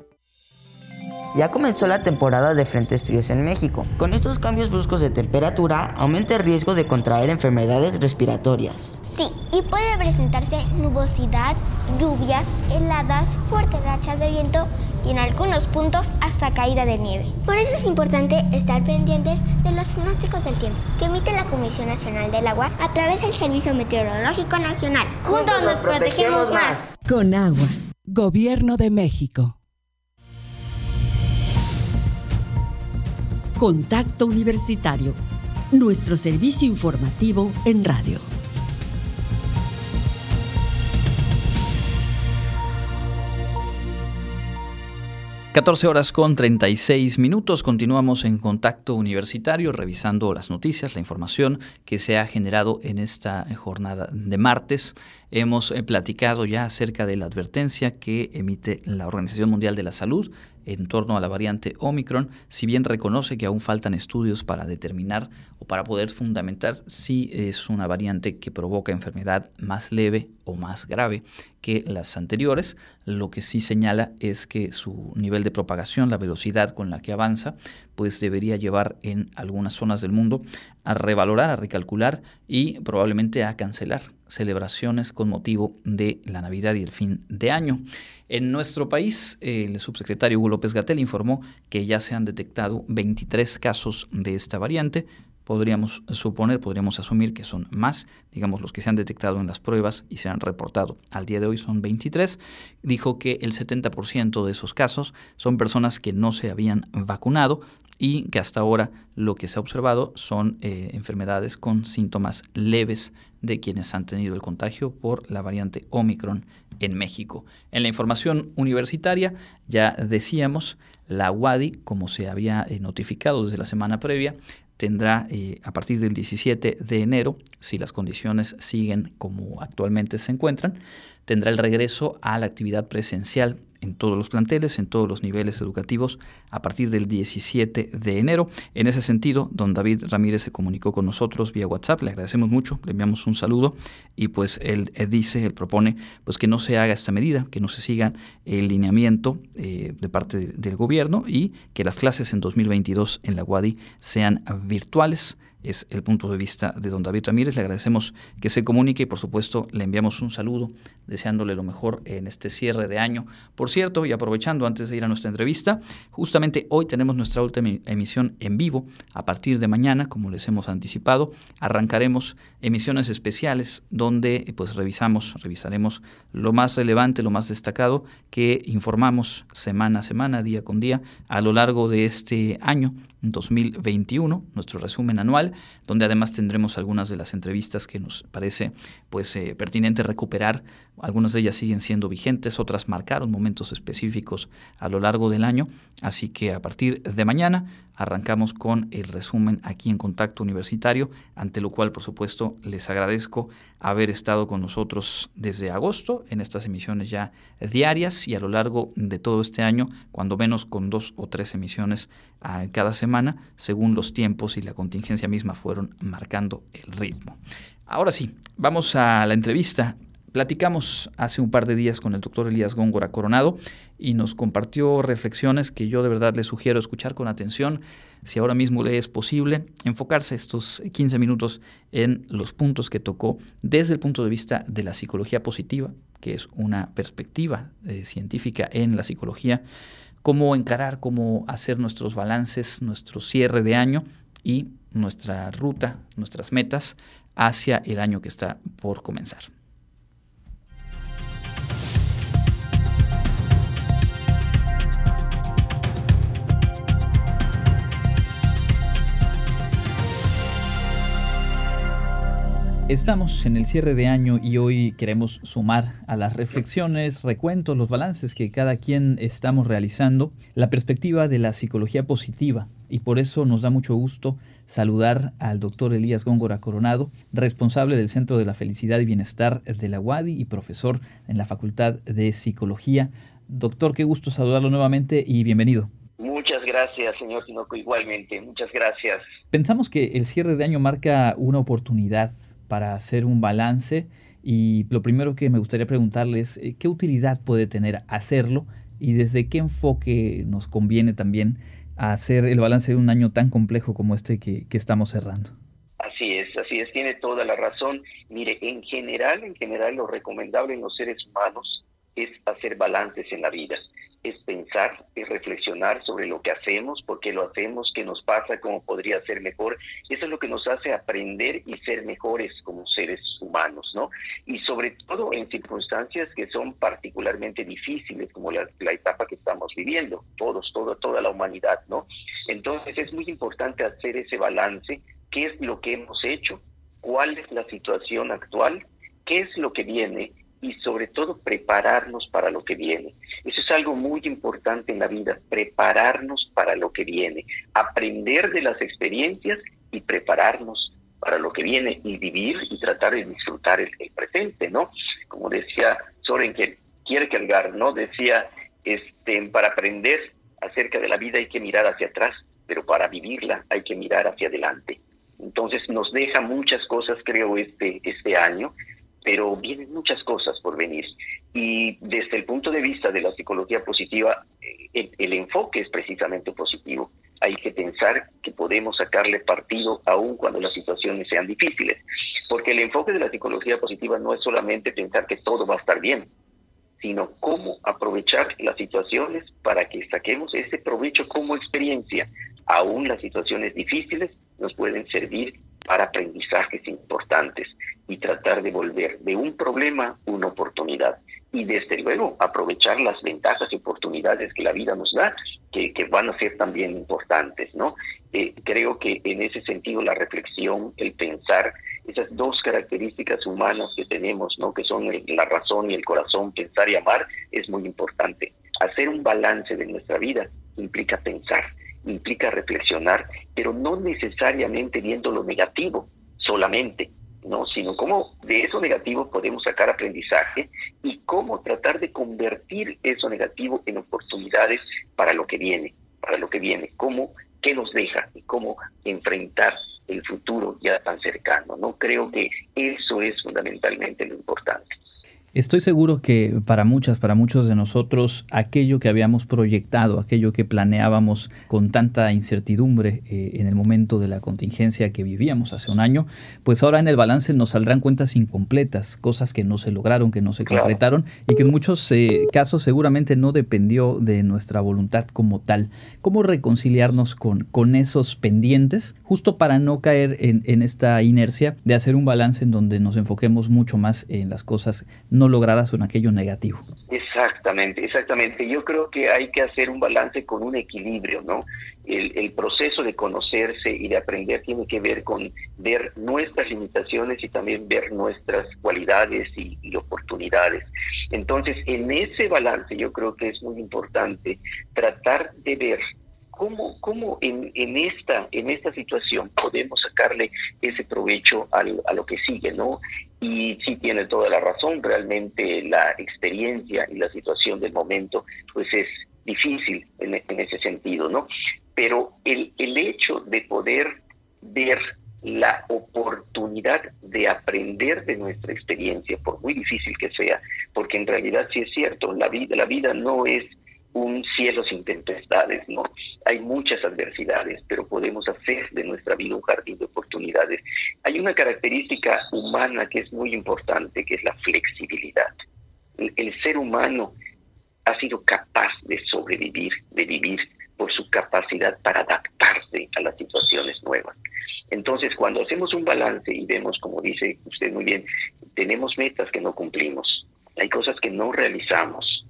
ya comenzó la temporada de frentes fríos en México. Con estos cambios bruscos de temperatura, aumenta el riesgo de contraer enfermedades respiratorias. Sí, y puede presentarse nubosidad, lluvias, heladas, fuertes rachas de viento y en algunos puntos hasta caída de nieve. Por eso es importante estar pendientes de los pronósticos del tiempo que emite la Comisión Nacional del Agua a través del Servicio Meteorológico Nacional. Juntos nos protegemos más. Con agua. Gobierno de México. Contacto Universitario. Nuestro servicio informativo en radio. 14 horas con 36 minutos. Continuamos en contacto universitario revisando las noticias, la información que se ha generado en esta jornada de martes. Hemos eh, platicado ya acerca de la advertencia que emite la Organización Mundial de la Salud en torno a la variante Omicron, si bien reconoce que aún faltan estudios para determinar o para poder fundamentar si es una variante que provoca enfermedad más leve o más grave que las anteriores, lo que sí señala es que su nivel de propagación, la velocidad con la que avanza, pues debería llevar en algunas zonas del mundo a revalorar, a recalcular y probablemente a cancelar celebraciones con motivo de la Navidad y el fin de año. En nuestro país, el subsecretario Hugo López Gatel informó que ya se han detectado 23 casos de esta variante, podríamos suponer, podríamos asumir que son más, digamos, los que se han detectado en las pruebas y se han reportado. Al día de hoy son 23. Dijo que el 70% de esos casos son personas que no se habían vacunado y que hasta ahora lo que se ha observado son eh, enfermedades con síntomas leves de quienes han tenido el contagio por la variante Omicron en México. En la información universitaria ya decíamos, la UADI, como se había eh, notificado desde la semana previa, tendrá eh, a partir del 17 de enero, si las condiciones siguen como actualmente se encuentran, tendrá el regreso a la actividad presencial en todos los planteles, en todos los niveles educativos, a partir del 17 de enero. En ese sentido, don David Ramírez se comunicó con nosotros vía WhatsApp, le agradecemos mucho, le enviamos un saludo y pues él, dice, él propone pues que no se haga esta medida, que no se siga el lineamiento eh, de parte del gobierno y que las clases en 2022 en la UADI sean virtuales es el punto de vista de don David Ramírez. Le agradecemos que se comunique y por supuesto le enviamos un saludo deseándole lo mejor en este cierre de año. Por cierto, y aprovechando antes de ir a nuestra entrevista, justamente hoy tenemos nuestra última emisión en vivo. A partir de mañana, como les hemos anticipado, arrancaremos emisiones especiales donde pues revisamos, revisaremos lo más relevante, lo más destacado que informamos semana a semana, día con día a lo largo de este año 2021, nuestro resumen anual, donde además tendremos algunas de las entrevistas que nos parece pues eh, pertinente recuperar. Algunas de ellas siguen siendo vigentes, otras marcaron momentos específicos a lo largo del año, así que a partir de mañana arrancamos con el resumen aquí en Contacto Universitario, ante lo cual por supuesto les agradezco haber estado con nosotros desde agosto en estas emisiones ya diarias y a lo largo de todo este año, cuando menos con dos o tres emisiones a cada semana, según los tiempos y la contingencia misma fueron marcando el ritmo. Ahora sí, vamos a la entrevista. Platicamos hace un par de días con el doctor Elías Góngora Coronado y nos compartió reflexiones que yo de verdad le sugiero escuchar con atención, si ahora mismo le es posible, enfocarse estos 15 minutos en los puntos que tocó desde el punto de vista de la psicología positiva, que es una perspectiva eh, científica en la psicología, cómo encarar, cómo hacer nuestros balances, nuestro cierre de año y nuestra ruta, nuestras metas hacia el año que está por comenzar. Estamos en el cierre de año y hoy queremos sumar a las reflexiones, recuentos, los balances que cada quien estamos realizando, la perspectiva de la psicología positiva. Y por eso nos da mucho gusto saludar al doctor Elías Góngora Coronado, responsable del Centro de la Felicidad y Bienestar de la UADI y profesor en la Facultad de Psicología. Doctor, qué gusto saludarlo nuevamente y bienvenido. Muchas gracias, señor Tinoco, igualmente. Muchas gracias. Pensamos que el cierre de año marca una oportunidad para hacer un balance y lo primero que me gustaría preguntarles, es eh, ¿qué utilidad puede tener hacerlo y desde qué enfoque nos conviene también hacer el balance de un año tan complejo como este que, que estamos cerrando? Así es, así es, tiene toda la razón. Mire, en general, en general lo recomendable en los seres humanos es hacer balances en la vida es pensar, es reflexionar sobre lo que hacemos, por qué lo hacemos, qué nos pasa, cómo podría ser mejor. Eso es lo que nos hace aprender y ser mejores como seres humanos, ¿no? Y sobre todo en circunstancias que son particularmente difíciles, como la, etapa que estamos viviendo, todos, todo, toda la humanidad, ¿no? Entonces es muy importante hacer ese balance, qué es lo que hemos hecho, cuál es la situación actual, qué es lo que viene y sobre todo prepararnos para lo que viene. Eso es algo muy importante en la vida, prepararnos para lo que viene, aprender de las experiencias y prepararnos para lo que viene y vivir y tratar de disfrutar el, presente, ¿no? Como decía Soren que Kierkegaard, ¿no? Decía, este, para aprender acerca de la vida hay que mirar hacia atrás, pero para vivirla hay que mirar hacia adelante. Entonces nos deja muchas cosas, creo, este, este año, pero vienen muchas cosas por venir. Y desde el punto de vista de la psicología positiva, eh, el, enfoque es precisamente positivo. Hay que pensar que podemos sacarle partido aún cuando las situaciones sean difíciles, porque el enfoque de la psicología positiva no es solamente pensar que todo va a estar bien, sino cómo aprovechar las situaciones para que saquemos ese provecho como experiencia. aún las situaciones difíciles nos pueden servir para aprendizajes importantes y tratar de volver de un problema una oportunidad y desde luego aprovechar las ventajas y oportunidades que la vida nos da, que, van a ser también importantes, ¿no? Eh, creo que en ese sentido la reflexión, el pensar, esas dos características humanas que tenemos, ¿no? Que son la razón y el corazón, pensar y amar, es muy importante. Hacer un balance de nuestra vida implica pensar, implica reflexionar, pero no necesariamente viendo lo negativo solamente, no, sino cómo de eso negativo podemos sacar aprendizaje y cómo tratar de convertir eso negativo en oportunidades para lo que viene, para lo que viene, cómo qué nos deja y cómo enfrentar el futuro ya tan cercano. No creo que eso es fundamentalmente lo importante. Estoy seguro que para muchas, para muchos de nosotros, aquello que habíamos proyectado, aquello que planeábamos con tanta incertidumbre eh, en el momento de la contingencia que vivíamos hace un año, pues ahora en el balance nos saldrán cuentas incompletas, cosas que no se lograron, que no se concretaron y que en muchos eh, casos seguramente no dependió de nuestra voluntad como tal. ¿Cómo reconciliarnos con, con esos pendientes justo para no caer en, en esta inercia de hacer un balance en donde nos enfoquemos mucho más en las cosas no logradas en aquello negativo. Exactamente, exactamente. Yo creo que hay que hacer un balance con un equilibrio, ¿no? El, proceso de conocerse y de aprender tiene que ver con ver nuestras limitaciones y también ver nuestras cualidades y, y oportunidades. Entonces, en ese balance yo creo que es muy importante tratar de ver ¿Cómo, cómo en, en, esta, en esta situación podemos sacarle ese provecho al, a lo que sigue, ¿no? Y sí tiene toda la razón, realmente la experiencia y la situación del momento, pues es difícil en, en ese sentido, ¿no? Pero el, el hecho de poder ver la oportunidad de aprender de nuestra experiencia, por muy difícil que sea, porque en realidad sí es cierto, la vida, la vida no es un cielo sin tempestades, ¿no? Hay muchas adversidades, pero podemos hacer de nuestra vida un jardín de oportunidades. Hay una característica humana que es muy importante, que es la flexibilidad. El, ser humano ha sido capaz de sobrevivir, de vivir por su capacidad para adaptarse a las situaciones nuevas. Entonces, cuando hacemos un balance y vemos, como dice usted muy bien, tenemos metas que no cumplimos, hay cosas que no realizamos,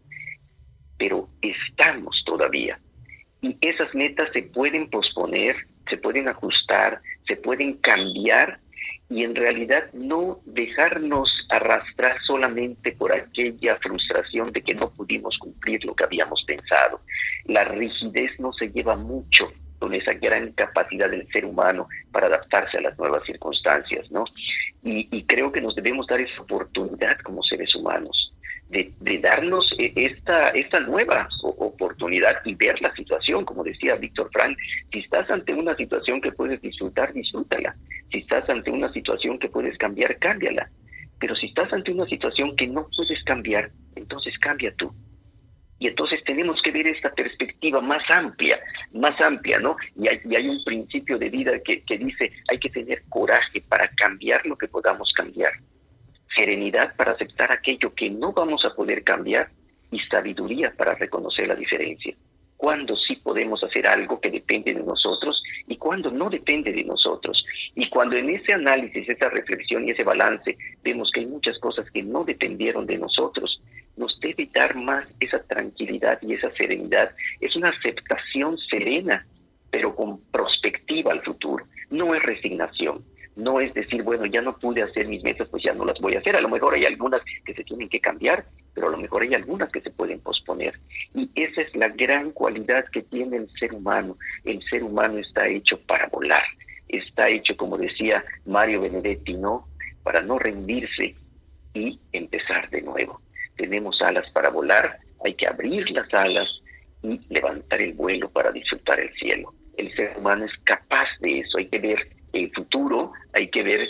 pero estamos todavía. Y esas metas se pueden posponer, se pueden ajustar, se pueden cambiar y en realidad no dejarnos arrastrar solamente por aquella frustración de que no pudimos cumplir lo que habíamos pensado. La rigidez no se lleva mucho con esa gran capacidad del ser humano para adaptarse a las nuevas circunstancias, ¿no? Y, y creo que nos debemos dar esa oportunidad como seres humanos de, darnos eh, esta, esta nueva oportunidad y ver la situación, como decía Víctor Frank, si estás ante una situación que puedes disfrutar, disfrútala. Si estás ante una situación que puedes cambiar, cámbiala. Pero si estás ante una situación que no puedes cambiar, entonces cambia tú. Y entonces tenemos que ver esta perspectiva más amplia, más amplia, ¿no? Y hay, y hay un principio de vida que, que dice, hay que tener coraje para cambiar lo que podamos cambiar serenidad para aceptar aquello que no vamos a poder cambiar y sabiduría para reconocer la diferencia. Cuando sí podemos hacer algo que depende de nosotros y cuando no depende de nosotros. Y cuando en ese análisis, esa reflexión y ese balance vemos que hay muchas cosas que no dependieron de nosotros, nos debe dar más esa tranquilidad y esa serenidad. Es una aceptación serena, pero con perspectiva al futuro. No es resignación, no es decir, bueno, ya no pude hacer mis metas, pues ya no las voy a hacer. A lo mejor hay algunas que se tienen que cambiar, pero a lo mejor hay algunas que se pueden posponer. Y esa es la gran cualidad que tiene el ser humano. El ser humano está hecho para volar. Está hecho, como decía Mario Benedetti, ¿no? Para no rendirse y empezar de nuevo. Tenemos alas para volar, hay que abrir las alas y levantar el vuelo para disfrutar el cielo. El ser humano es capaz de eso, hay que ver el futuro hay que ver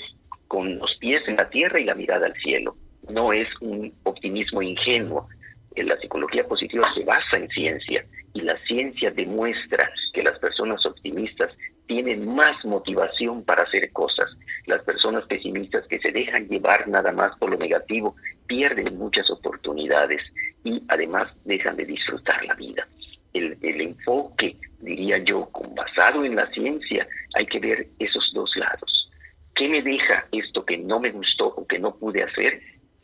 con los pies en la tierra y la mirada al cielo. No es un optimismo ingenuo. La psicología positiva se basa en ciencia y la ciencia demuestra que las personas optimistas tienen más motivación para hacer cosas. Las personas pesimistas que se dejan llevar nada más por lo negativo pierden muchas oportunidades y además dejan de disfrutar la vida. el, el enfoque, diría yo, basado en la ciencia, hay que ver esos dos lados. ¿Qué me deja esto que no me gustó o que no pude hacer?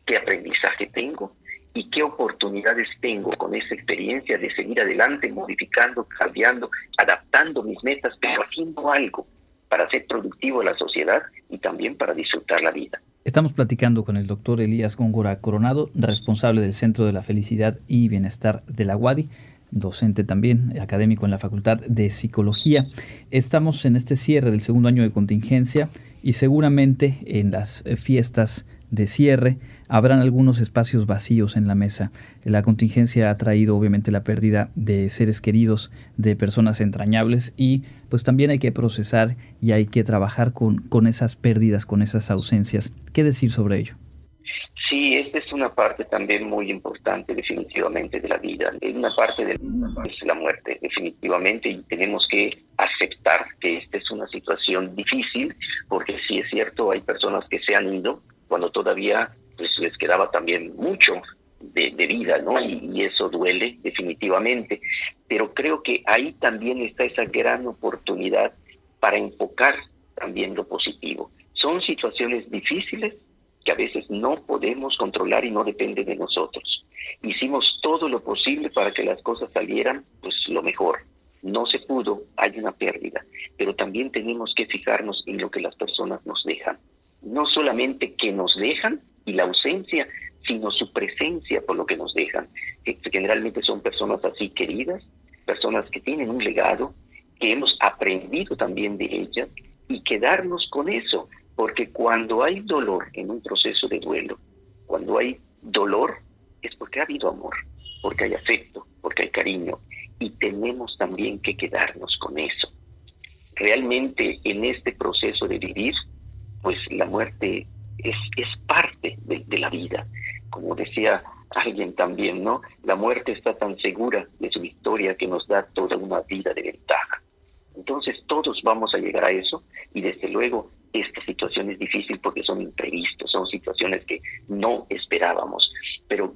¿Qué aprendizaje tengo? y qué oportunidades tengo con esa experiencia de seguir adelante, modificando, cambiando, adaptando mis metas, pero haciendo algo para ser productivo en la sociedad y también para disfrutar la vida. Estamos platicando con el doctor Elías Góngora Coronado, responsable del Centro de la Felicidad y Bienestar de la UADI, docente también, académico en la Facultad de Psicología. Estamos en este cierre del segundo año de contingencia y seguramente en las fiestas de cierre, habrán algunos espacios vacíos en la mesa. La contingencia ha traído obviamente la pérdida de seres queridos, de personas entrañables y pues también hay que procesar y hay que trabajar con, con esas pérdidas, con esas ausencias. ¿Qué decir sobre ello? Sí, esta es una parte también muy importante definitivamente de la vida. Es una parte de la muerte definitivamente y tenemos que aceptar que esta es una situación difícil porque sí es cierto, hay personas que se han ido, cuando todavía pues les quedaba también mucho de, vida, ¿no? Y, eso duele definitivamente. Pero creo que ahí también está esa gran oportunidad para enfocar también lo positivo. Son situaciones difíciles que a veces no podemos controlar y no dependen de nosotros. Hicimos todo lo posible para que las cosas salieran pues lo mejor. No se pudo, hay una pérdida, pero también tenemos que fijarnos en lo que las personas nos dejan no solamente que nos dejan y la ausencia, sino su presencia por lo que nos dejan. Generalmente son personas así queridas, personas que tienen un legado, que hemos aprendido también de ellas y quedarnos con eso, porque cuando hay dolor en un proceso de duelo, cuando hay dolor, es porque ha habido amor, porque hay afecto, porque hay cariño, y tenemos también que quedarnos con eso. Realmente en este proceso de vivir, pues la muerte es, es parte de, la vida. Como decía alguien también, ¿no? La muerte está tan segura de su victoria que nos da toda una vida de ventaja. Entonces todos vamos a llegar a eso y desde luego esta situación es difícil porque son imprevistos, son situaciones que no esperábamos, pero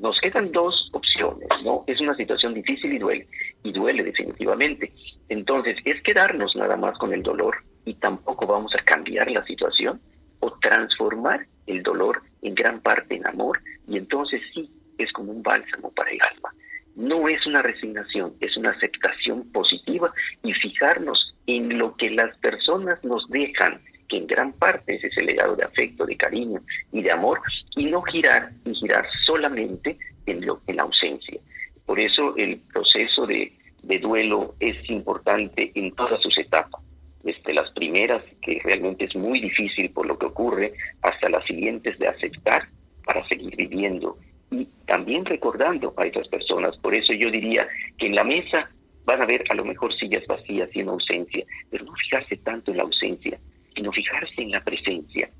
nos quedan dos opciones, ¿no? Es una situación difícil y duele, y duele definitivamente. Entonces, es quedarnos nada más con el dolor y tampoco vamos a cambiar la situación o transformar el dolor en gran parte en amor y entonces sí es como un bálsamo para el alma. No es una resignación, es una aceptación positiva y fijarnos en lo que las personas nos dejan, que en gran parte es ese legado de afecto, de cariño y de amor, y no girar y girar solamente en, lo, en la ausencia. Por eso el proceso de, de duelo es importante en todas sus etapas desde las primeras, que realmente es muy difícil por lo que ocurre, hasta las siguientes de aceptar para seguir viviendo y también recordando a esas personas. Por eso yo diría que en la mesa van a ver a lo mejor sillas vacías y en ausencia, pero no fijarse tanto en la ausencia, sino fijarse en la presencia,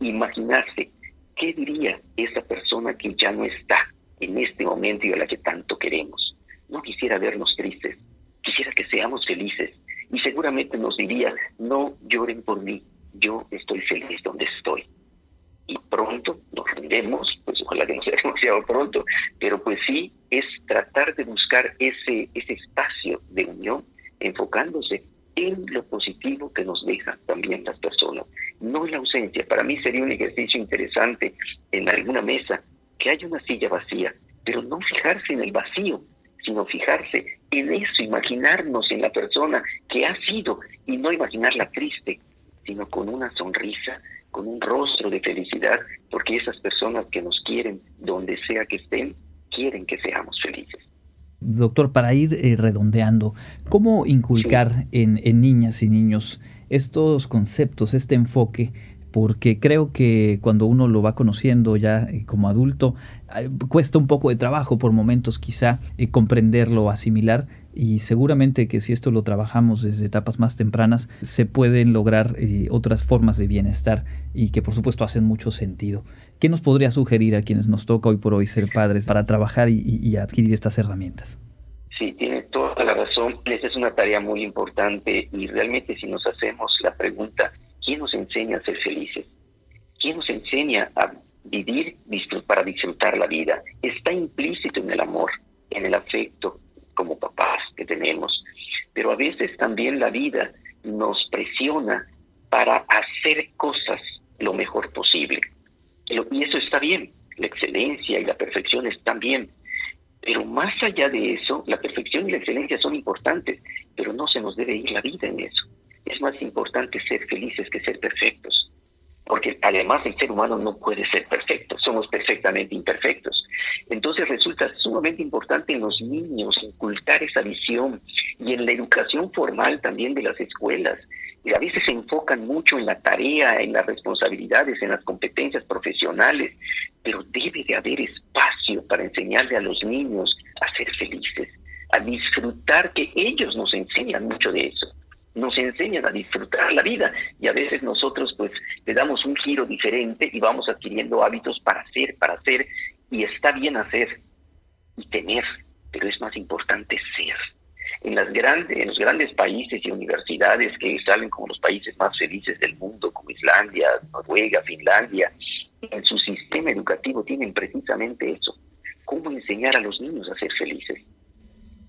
imaginarse qué diría esa persona que ya no está en este momento y a la que tanto queremos. No quisiera vernos tristes, quisiera que seamos felices, y seguramente nos diría, no lloren por mí, yo estoy feliz donde estoy. Y pronto nos rendemos, pues ojalá que no sea demasiado pronto, pero pues sí es tratar de buscar ese, ese espacio de unión enfocándose en lo positivo que nos dejan también las personas, no en la ausencia. Para mí sería un ejercicio interesante en alguna mesa que haya una silla vacía, pero no fijarse en el vacío, sino fijarse en eso, imaginarnos en la persona que ha sido y no imaginarla triste, sino con una sonrisa, con un rostro de felicidad, porque esas personas que nos quieren, donde sea que estén, quieren que seamos felices. Doctor, para ir eh, redondeando, ¿cómo inculcar en, en niñas y niños estos conceptos, este enfoque porque creo que cuando uno lo va conociendo ya eh, como adulto, eh, cuesta un poco de trabajo por momentos quizá eh, comprenderlo, asimilar, y seguramente que si esto lo trabajamos desde etapas más tempranas, se pueden lograr otras formas de bienestar y que por supuesto hacen mucho sentido. ¿Qué nos podría sugerir a quienes nos toca hoy por hoy ser padres para trabajar y, adquirir estas herramientas? Sí, tiene toda la razón. Esa es una tarea muy importante y realmente si nos hacemos la pregunta, ¿Quién nos enseña a ser felices? ¿Quién nos enseña a vivir para disfrutar la vida? Está implícito en el amor, en el afecto, como papás que tenemos, pero a veces también la vida nos presiona para hacer cosas lo mejor posible. Y eso está bien, la excelencia y la perfección están bien, pero más allá de eso, la perfección y la excelencia son importantes, pero no se nos debe ir la vida en eso. Es más importante ser felices que ser perfectos porque además el ser humano no puede ser perfecto, somos perfectamente imperfectos. Entonces resulta sumamente importante en los niños inculcar esa visión y en la educación formal también de las escuelas. Y a veces se enfocan mucho en la tarea, en las responsabilidades, en las competencias profesionales, pero debe de haber espacio para enseñarle a los niños a ser felices, a disfrutar, que ellos nos enseñan mucho de eso nos enseñan a disfrutar la vida y a veces nosotros pues le damos un giro diferente y vamos adquiriendo hábitos para hacer, para hacer y está bien hacer y tener, pero es más importante ser. En, las grandes, en los grandes países y universidades que salen como los países más felices del mundo, como Islandia, Noruega, Finlandia, en su sistema educativo tienen precisamente eso, cómo enseñar a los niños a ser felices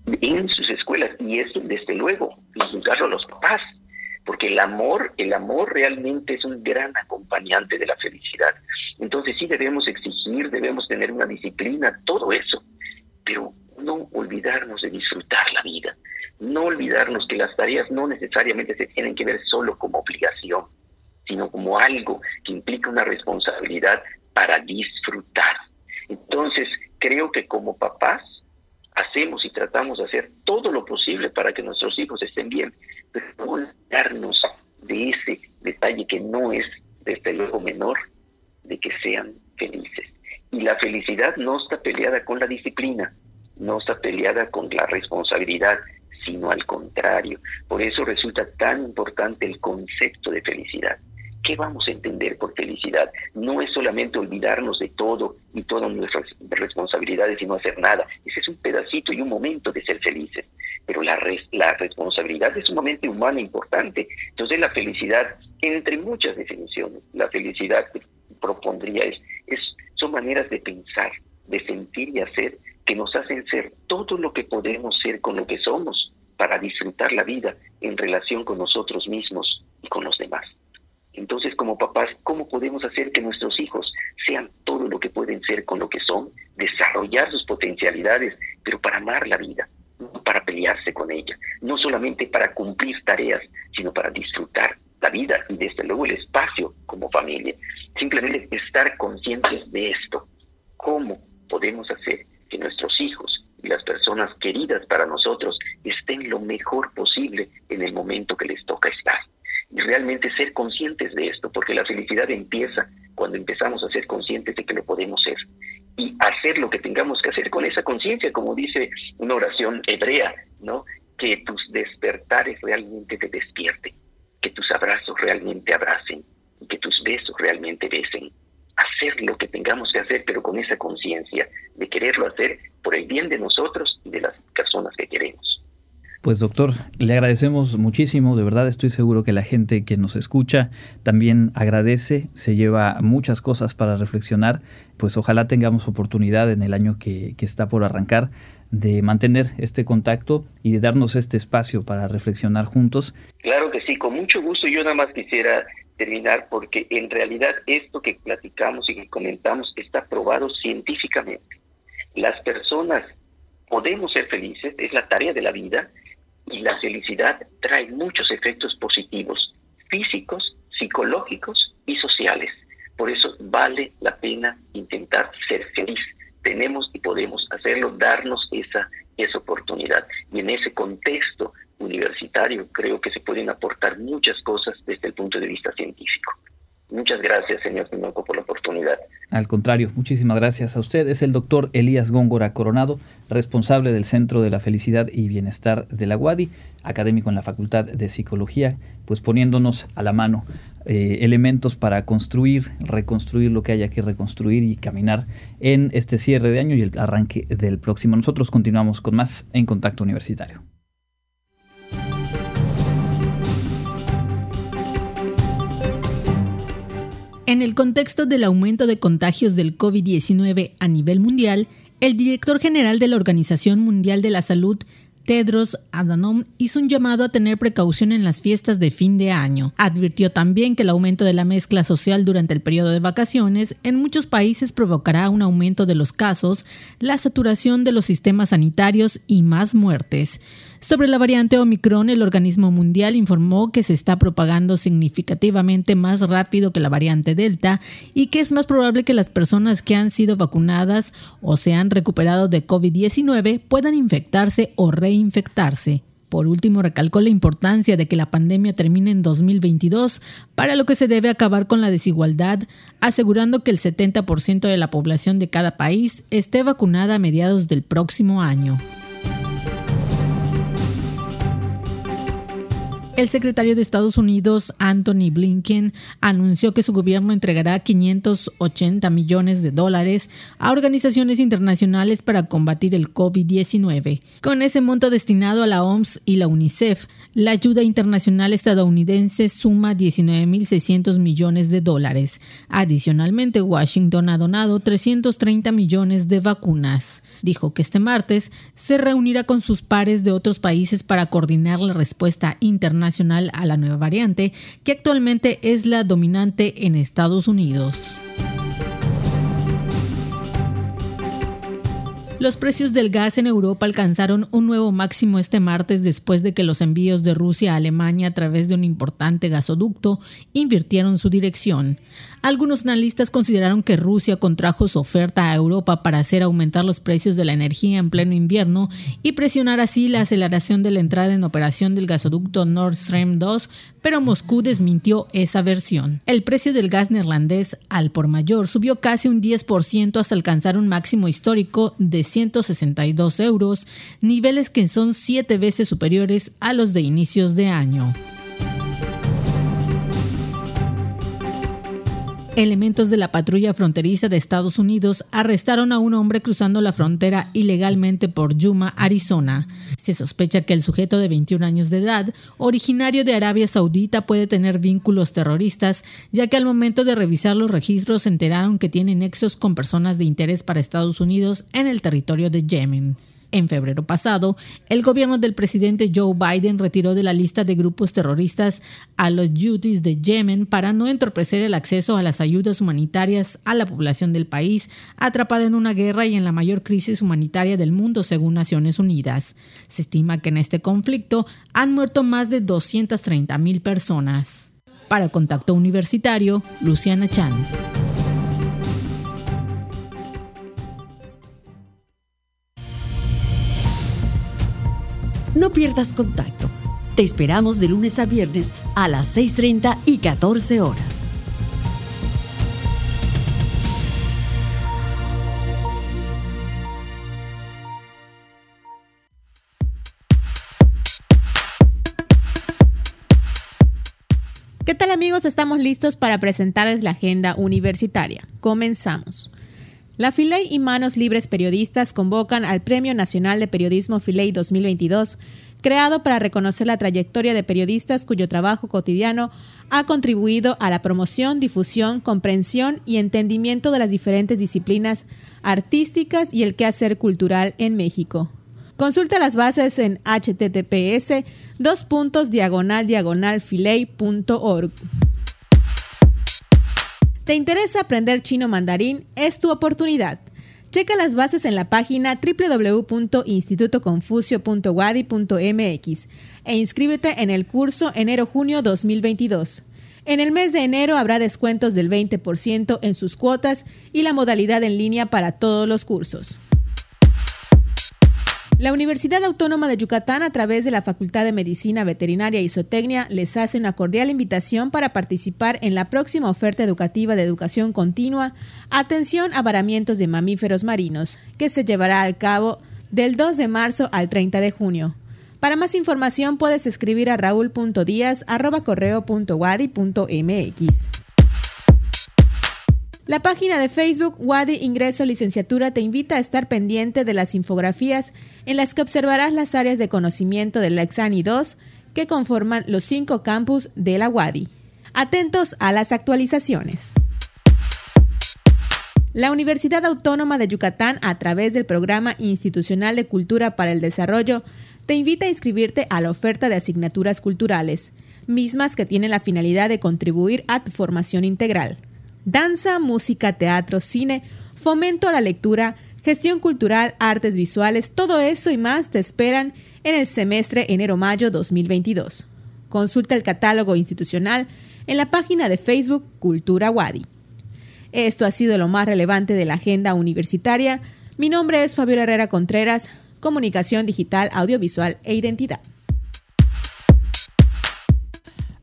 en sus escuelas y eso desde luego juzgarlo a los papás porque el amor el amor realmente es un gran acompañante de la felicidad. Entonces sí debemos exigir debemos tener una disciplina todo eso pero no olvidarnos de disfrutar la vida no olvidarnos que las tareas no necesariamente se tienen que ver solo como obligación sino como algo que implica una responsabilidad para disfrutar. Entonces creo que como papás hacemos y tratamos de hacer todo lo posible para que nuestros hijos estén bien, pero no olvidarnos de ese detalle que no es, desde luego, menor, de que sean felices. Y la felicidad no está peleada con la disciplina, no está peleada con la responsabilidad, sino al contrario. Por eso resulta tan importante el concepto de felicidad. ¿Qué vamos a entender por felicidad? No es solamente olvidarnos de todo y todas nuestras responsabilidades y no hacer nada. Ese es un pedacito y un momento de ser felices. Pero la, responsabilidad es sumamente humana e importante. Entonces la felicidad, entre muchas definiciones, la felicidad propondría es, es son maneras de pensar, de sentir y hacer que nos hacen ser todo lo que podemos ser con lo que somos para disfrutar la vida en relación con nosotros mismos y con los demás. Entonces, como papás, ¿cómo podemos hacer que nuestros hijos sean todo lo que pueden ser con lo que son, desarrollar sus potencialidades, pero para amar la vida, no para pelearse con ella, no solamente para cumplir tareas, sino para disfrutar la vida y desde luego el espacio como familia? Simplemente estar conscientes de esto. ¿Cómo podemos hacer que nuestros hijos y las personas queridas para nosotros estén lo mejor posible en el momento que les toca estar? Realmente ser conscientes de esto, porque la felicidad empieza cuando empezamos a ser conscientes de que lo podemos ser y hacer lo que tengamos que hacer con esa conciencia, como dice una oración hebrea, ¿no? Que tus despertares realmente te despierten, que tus abrazos realmente abracen que tus besos realmente besen. Hacer lo que tengamos que hacer, pero con esa conciencia de quererlo hacer por el bien de nosotros y de las personas que queremos. Pues doctor, le agradecemos muchísimo, de verdad estoy seguro que la gente que nos escucha también agradece, se lleva muchas cosas para reflexionar, pues ojalá tengamos oportunidad en el año que, está por arrancar de mantener este contacto y de darnos este espacio para reflexionar juntos. Claro que sí, con mucho gusto yo nada más quisiera terminar porque en realidad esto que platicamos y que comentamos está probado científicamente. Las personas podemos ser felices, es la tarea de la vida, y la felicidad trae muchos efectos positivos, físicos, psicológicos y sociales. Por eso vale la pena intentar ser feliz. Tenemos y podemos hacerlo, darnos esa, esa oportunidad. Y en ese contexto universitario creo que se pueden aportar muchas cosas desde el punto de vista científico. Muchas gracias, señor Tinoco, por la oportunidad. Al contrario, muchísimas gracias a usted. Es el doctor Elías Góngora Coronado, responsable del Centro de la Felicidad y Bienestar de la UADI, académico en la Facultad de Psicología, pues poniéndonos a la mano eh, elementos para construir, reconstruir lo que haya que reconstruir y caminar en este cierre de año y el arranque del próximo. Nosotros continuamos con más en Contacto Universitario. En el contexto del aumento de contagios del COVID-19 a nivel mundial, El director general de la Organización Mundial de la Salud Tedros Adhanom hizo un llamado a tener precaución en las fiestas de fin de año. Advirtió también que el aumento de la mezcla social durante el periodo de vacaciones en muchos países provocará un aumento de los casos, la saturación de los sistemas sanitarios y más muertes. Sobre la variante Omicron, el organismo mundial informó que se está propagando significativamente más rápido que la variante Delta y que es más probable que las personas que han sido vacunadas o se han recuperado de COVID-19 puedan infectarse o reinfectarse. Por último, recalcó la importancia de que la pandemia termine en 2022, para lo que se debe acabar con la desigualdad, asegurando que el 70% de la población de cada país esté vacunada a mediados del próximo año. El secretario de Estados Unidos, Anthony Blinken, anunció que su gobierno entregará 580 millones de dólares a organizaciones internacionales para combatir el COVID-19. Con ese monto destinado a la OMS y la UNICEF, la ayuda internacional estadounidense suma 19.600 millones de dólares. Adicionalmente, Washington ha donado 330 millones de vacunas. Dijo que este martes se reunirá con sus pares de otros países para coordinar la respuesta internacional a la nueva variante, que actualmente es la dominante en Estados Unidos. Los precios del gas en Europa alcanzaron un nuevo máximo este martes después de que los envíos de Rusia a Alemania a través de un importante gasoducto invirtieron su dirección. Algunos analistas consideraron que Rusia contrajo su oferta a Europa para hacer aumentar los precios de la energía en pleno invierno y presionar así la aceleración de la entrada en operación del gasoducto Nord Stream 2, pero Moscú desmintió esa versión. El precio del gas neerlandés al por mayor subió casi un 10% hasta alcanzar un máximo histórico de 162 euros, niveles que son siete veces superiores a los de inicios de año. Elementos de la patrulla fronteriza de Estados Unidos arrestaron a un hombre cruzando la frontera ilegalmente por Yuma, Arizona. Se sospecha que el sujeto de 21 años de edad, originario de Arabia Saudita, puede tener vínculos terroristas, ya que al momento de revisar los registros se enteraron que tiene nexos con personas de interés para Estados Unidos en el territorio de Yemen. En febrero pasado, el gobierno del presidente Joe Biden retiró de la lista de grupos terroristas a los Houthis de Yemen para no entorpecer el acceso a las ayudas humanitarias a la población del país atrapada en una guerra y en la mayor crisis humanitaria del mundo según Naciones Unidas. Se estima que en este conflicto han muerto más de 230 mil personas. Para Contacto Universitario, Luciana Chan. No pierdas contacto. Te esperamos de lunes a viernes a las 6.30 y 14 horas. ¿Qué tal amigos? Estamos listos para presentarles la agenda universitaria. Comenzamos. La Filey y Manos Libres Periodistas convocan al Premio Nacional de Periodismo Filey 2022, creado para reconocer la trayectoria de periodistas cuyo trabajo cotidiano ha contribuido a la promoción, difusión, comprensión y entendimiento de las diferentes disciplinas artísticas y el quehacer cultural en México. Consulta las bases en https dos diagonal diagonal ¿Te interesa aprender chino mandarín? Es tu oportunidad. Checa las bases en la página www.institutoconfucio.wadi.mx e inscríbete en el curso enero-junio 2022. En el mes de enero habrá descuentos del 20% en sus cuotas y la modalidad en línea para todos los cursos. La Universidad Autónoma de Yucatán, a través de la Facultad de Medicina Veterinaria y Zootecnia, les hace una cordial invitación para participar en la próxima oferta educativa de educación continua, atención a varamientos de mamíferos marinos, que se llevará a cabo del 2 de marzo al 30 de junio. Para más información puedes escribir a raúl.díaz.correo.wadi.mx. La página de Facebook Wadi Ingreso Licenciatura te invita a estar pendiente de las infografías en las que observarás las áreas de conocimiento del Lexani 2 que conforman los cinco campus de la Wadi. Atentos a las actualizaciones. La Universidad Autónoma de Yucatán, a través del Programa Institucional de Cultura para el Desarrollo, te invita a inscribirte a la oferta de asignaturas culturales, mismas que tienen la finalidad de contribuir a tu formación integral. Danza, música, teatro, cine, fomento a la lectura, gestión cultural, artes visuales, todo eso y más te esperan en el semestre enero-mayo 2022. Consulta el catálogo institucional en la página de Facebook Cultura Wadi. Esto ha sido lo más relevante de la agenda universitaria. Mi nombre es Fabiola Herrera Contreras, Comunicación Digital, Audiovisual e Identidad.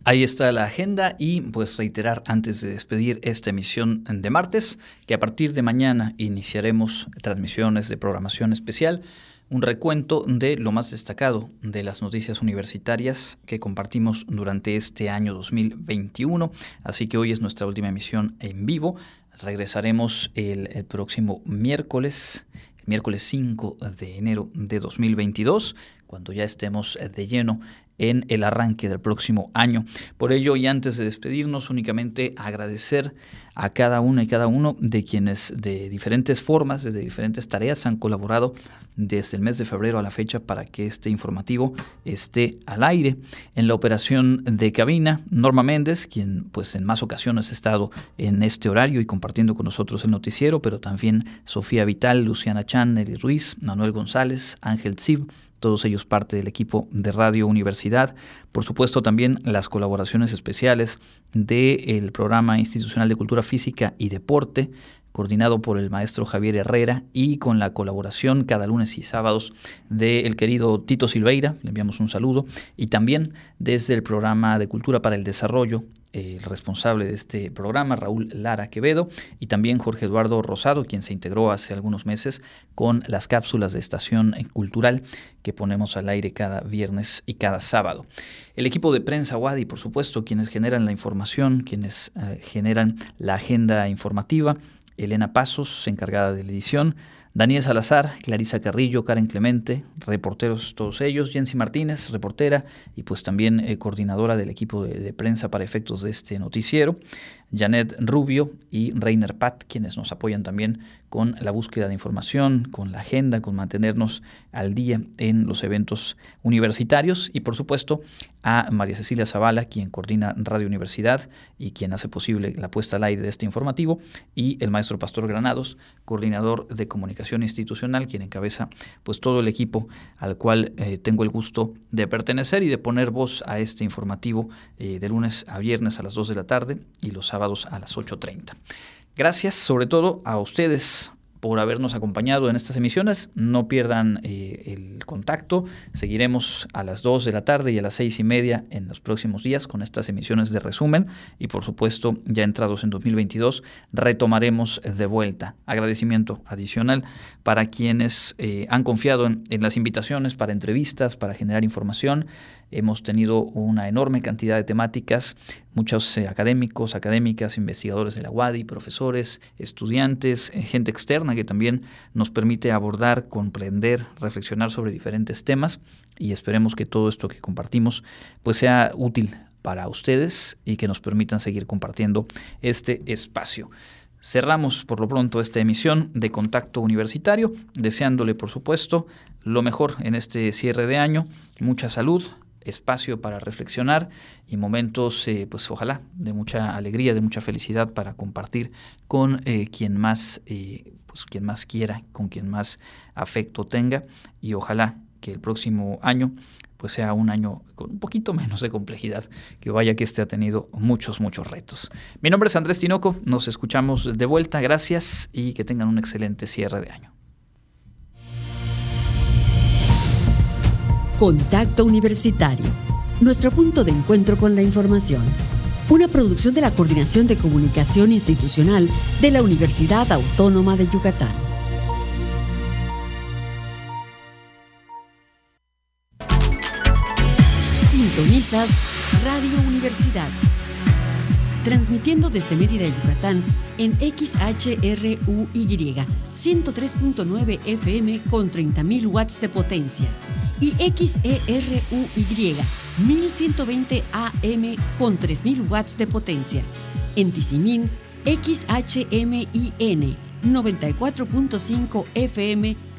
Ahí está la agenda y pues reiterar antes de despedir esta emisión de martes que a partir de mañana iniciaremos transmisiones de programación especial, un recuento de lo más destacado de las noticias universitarias que compartimos durante este año 2021, así que hoy es nuestra última emisión en vivo. Regresaremos el, próximo miércoles, miércoles 5 de enero de 2022, cuando ya estemos de lleno en el arranque del próximo año. Por ello, y antes de despedirnos, únicamente agradecer a cada una y cada uno de quienes de diferentes formas, desde diferentes tareas, han colaborado desde el mes de febrero a la fecha para que este informativo esté al aire. En la operación de cabina, Norma Méndez, quien pues en más ocasiones ha estado en este horario y compartiendo con nosotros el noticiero, pero también Sofía Vital, Luciana Chan, Nelly Ruiz, Manuel González, Ángel Zib, todos ellos parte del equipo de Radio Universidad. Por supuesto también las colaboraciones especiales del programa institucional de cultura física y deporte, coordinado por el maestro Javier Herrera y con la colaboración cada lunes y sábados del querido Tito Silveira, le enviamos un saludo, y también desde el programa de Cultura para el Desarrollo el responsable de este programa, Raúl Lara Quevedo, y también Jorge Eduardo Rosado, quien se integró hace algunos meses con las cápsulas de estación cultural que ponemos al aire cada viernes y cada sábado. El equipo de prensa Wadi, por supuesto, quienes generan la información, quienes eh, generan la agenda informativa, Elena Pasos, encargada de la edición, Daniel Salazar, Clarisa Carrillo, Karen Clemente, reporteros todos ellos, Jensi Martínez, reportera y pues también eh, coordinadora del equipo de, prensa para efectos de este noticiero, Janet Rubio y Reiner Pat, quienes nos apoyan también con la búsqueda de información, con la agenda, con mantenernos al día en los eventos universitarios. Y por supuesto a María Cecilia Zavala, quien coordina Radio Universidad y quien hace posible la puesta al aire de este informativo, y el maestro Pastor Granados, coordinador de comunicación institucional, quien encabeza pues todo el equipo al cual eh, tengo el gusto de pertenecer y de poner voz a este informativo eh, de lunes a viernes a las 2 de la tarde y los sábados a las 8.30. Gracias sobre todo a ustedes por habernos acompañado en estas emisiones. No pierdan eh, el contacto. Seguiremos a las 2 de la tarde y a las 6 y media en los próximos días con estas emisiones de resumen. Y por supuesto, ya entrados en 2022, retomaremos de vuelta. Agradecimiento adicional para quienes eh, han confiado en, en las invitaciones para entrevistas, para generar información. Hemos tenido una enorme cantidad de temáticas, muchos eh, académicos, académicas, investigadores de la UADI, profesores, estudiantes, eh, gente externa que también nos permite abordar, comprender, reflexionar sobre diferentes temas y esperemos que todo esto que compartimos pues sea útil para ustedes y que nos permitan seguir compartiendo este espacio. Cerramos por lo pronto esta emisión de Contacto Universitario, deseándole por supuesto lo mejor en este cierre de año, mucha salud, espacio para reflexionar y momentos, eh, pues ojalá, de mucha alegría, de mucha felicidad para compartir con eh, quien más, eh, pues quien más quiera, con quien más afecto tenga y ojalá que el próximo año pues sea un año con un poquito menos de complejidad, que vaya que este ha tenido muchos, muchos retos. Mi nombre es Andrés Tinoco, nos escuchamos de vuelta, gracias y que tengan un excelente cierre de año. Contacto Universitario, nuestro punto de encuentro con la información. Una producción de la Coordinación de Comunicación Institucional de la Universidad Autónoma de Yucatán. Sintonizas Radio Universidad. Transmitiendo desde Mérida, Yucatán, en XHRUY 103.9 FM con 30.000 watts de potencia y XERUY 1120 AM con 3000 watts de potencia. En Tizimín, XHMIN 94.5 FM